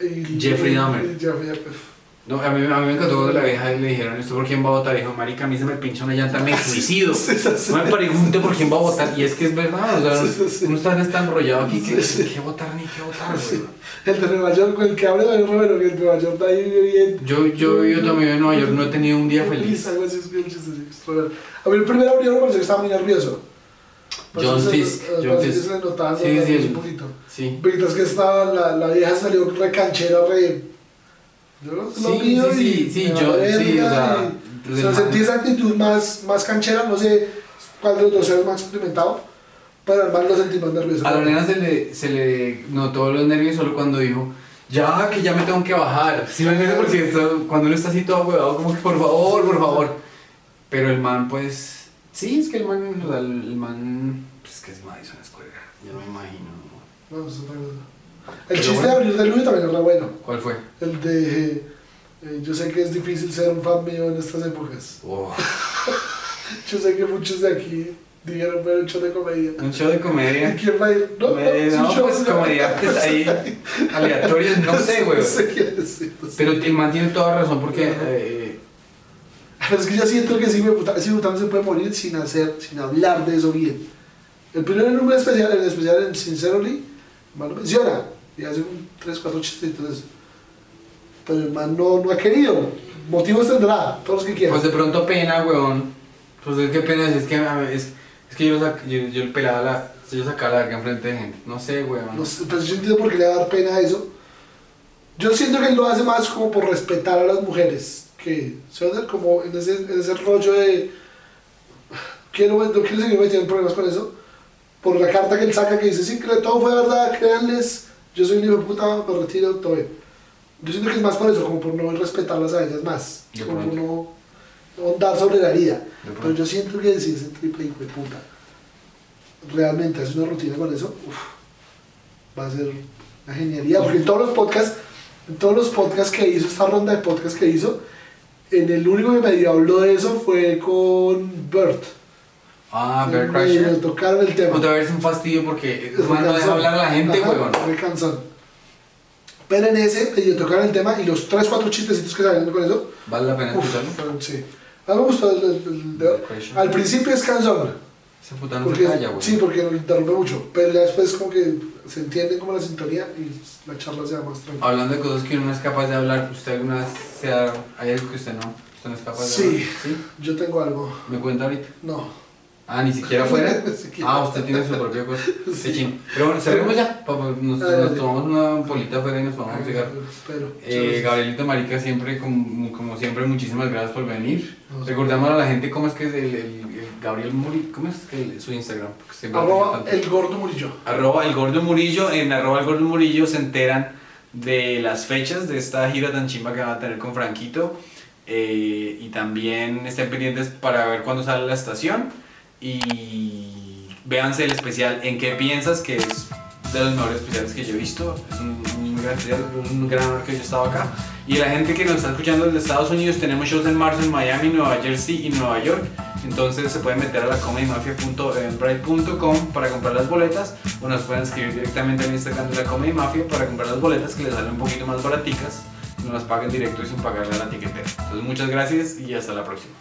Y- Jeffrey Dahmer. Jeffrey Dahmer. No, a mí, a mí me encantó cuando la vieja le dijeron, ¿esto por quién va a votar? Dijo, marica, a mí se me pincha una llanta, me suicido. Sí, sí, sí. No me pregunte por quién va a votar. Y es que es verdad, o sea, uno está tan enrollado aquí que qué votar ni qué votar. El de Nueva York, el que abre de Romero, que en Nueva York de ahí bien. Yo, yo, yo también en Nueva York no he tenido un día feliz. Algo así, el. A mí el primer abrió me pareció que estaba muy nervioso. John que se- Fisk, eh, John que Fisk. Sí, sí, el- un poquito. Sí. Mientras que estaba, la, la vieja salió re canchera, re... Yo no Sí, lo mío sí, y sí, sí, yo- sí, o sea, y- o sea, sentí esa actitud más, más canchera, no sé cuál de los dos es más experimentado, pero el man lo sentí más nervioso. A Lorena se le, se le notó los nervios solo cuando dijo, ya, que ya me tengo que bajar. Sí, me entiendes? Porque esto- cuando uno está así todo huevado, como que por favor, por favor. Pero el man, pues, sí, es que el man, o sea, el, man, pues que es Madison Square Garden, no me imagino. No, otra cosa. El chiste bueno. de abrir de Louis también era bueno. ¿Cuál fue? El de... eh, yo sé que es difícil ser un fan mío en estas épocas. Oh, Yo sé que muchos de aquí dijeron ver un show de comedia. un show de ¿Y comedia. quién va a ir? No, Eh, no, show pues comediantes ahí aleatorios, no sé, güey. No sé quién decir. no sé. Pero el man tiene toda razón porque eh, Pero es que yo siento que Silvio Bután se puede morir sin hacer, sin hablar de eso bien. El primer número especial, el especial en Sincerely, lo menciona y hace un 3, 4 chistecitos. Pero el man no, no ha querido. Motivos tendrá, todos los que quieran. Pues de pronto pena, weón. Pues es que pena, es que, a es, es que yo, sac- yo, yo pelaba la, yo sacaba la verga enfrente de gente. No sé, weón. No sé, pues yo entiendo por qué le va a dar pena eso. Yo siento que él lo hace más como por respetar a las mujeres. Que suena como en ese, en ese rollo de. Quiero, no quiero seguir metiendo en problemas con eso. Por la carta que él saca que dice: Sí, que todo fue verdad, créanles. Yo soy un hijo de puta, me retiro, todo bien. Yo siento que es más por eso, como por no respetarlas a ellas más. De Como pronto. no, no dar sobre la herida. Pero yo siento que si ese triple hijo de puta realmente hace una rutina con eso, uf, va a ser una genialidad. Porque en todos los podcasts, en todos los podcasts que hizo, esta ronda de podcasts que hizo, en el único que medio habló de eso fue con Bert. Ah, Bear Y Crusher. tocaron el tema. Otra vez es un fastidio porque Es man, no deja hablar a la gente, weón. Pero en ese medio tocaron el tema y los 3, 4 chistecitos que salieron con eso, Vale la pena uf, escucharlo. sí. A mí me gustó el, el- el. Al principio es cansón. Ese puta no Porque, se calla, weón. sí, porque lo interrumpe mucho, pero ya después como que se entiende como la sintonía y la charla se va más tranquila. Hablando de cosas que uno no es capaz de hablar, ¿usted alguna vez se ha... hay algo que usted no, usted no es capaz de Sí. hablar? ¿Sí? Yo tengo algo, ¿Me cuenta ahorita? no. Ah, ni siquiera fuera. Ah, usted tiene su propia cosa. Sí. Ching. Pero bueno, cerremos ya. Nos, Ah, nos tomamos una polita afuera y nos tomamos un cigarro. Espero. Eh, Gabrielito Marica, siempre, como, como siempre, muchísimas gracias por venir. No, Recordamos a la gente cómo es que es el, el- el Gabriel Muri, ¿cómo es que el- su Instagram? Arroba el gordo Murillo. Arroba el Gordo Murillo, en arroba el Gordo Murillo se enteran de las fechas de esta gira tan chimba que van a tener con Franquito. eh, y también estén pendientes para ver cuándo sale la estación. Y véanse el especial En qué piensas, que es de los mejores especiales que yo he visto. Es un, un gran un gran honor que yo estaba acá. Y la gente que nos está escuchando desde Estados Unidos, tenemos shows en marzo en Miami, Nueva Jersey y Nueva York. Entonces se pueden meter a la comedymafia.eventbrite.com para comprar las boletas o nos pueden escribir directamente en Instagram de la Comedy Mafia para comprar las boletas que les salen un poquito más baraticas y nos las paguen directo y sin pagarle a la tiquetera. Entonces muchas gracias y hasta la próxima.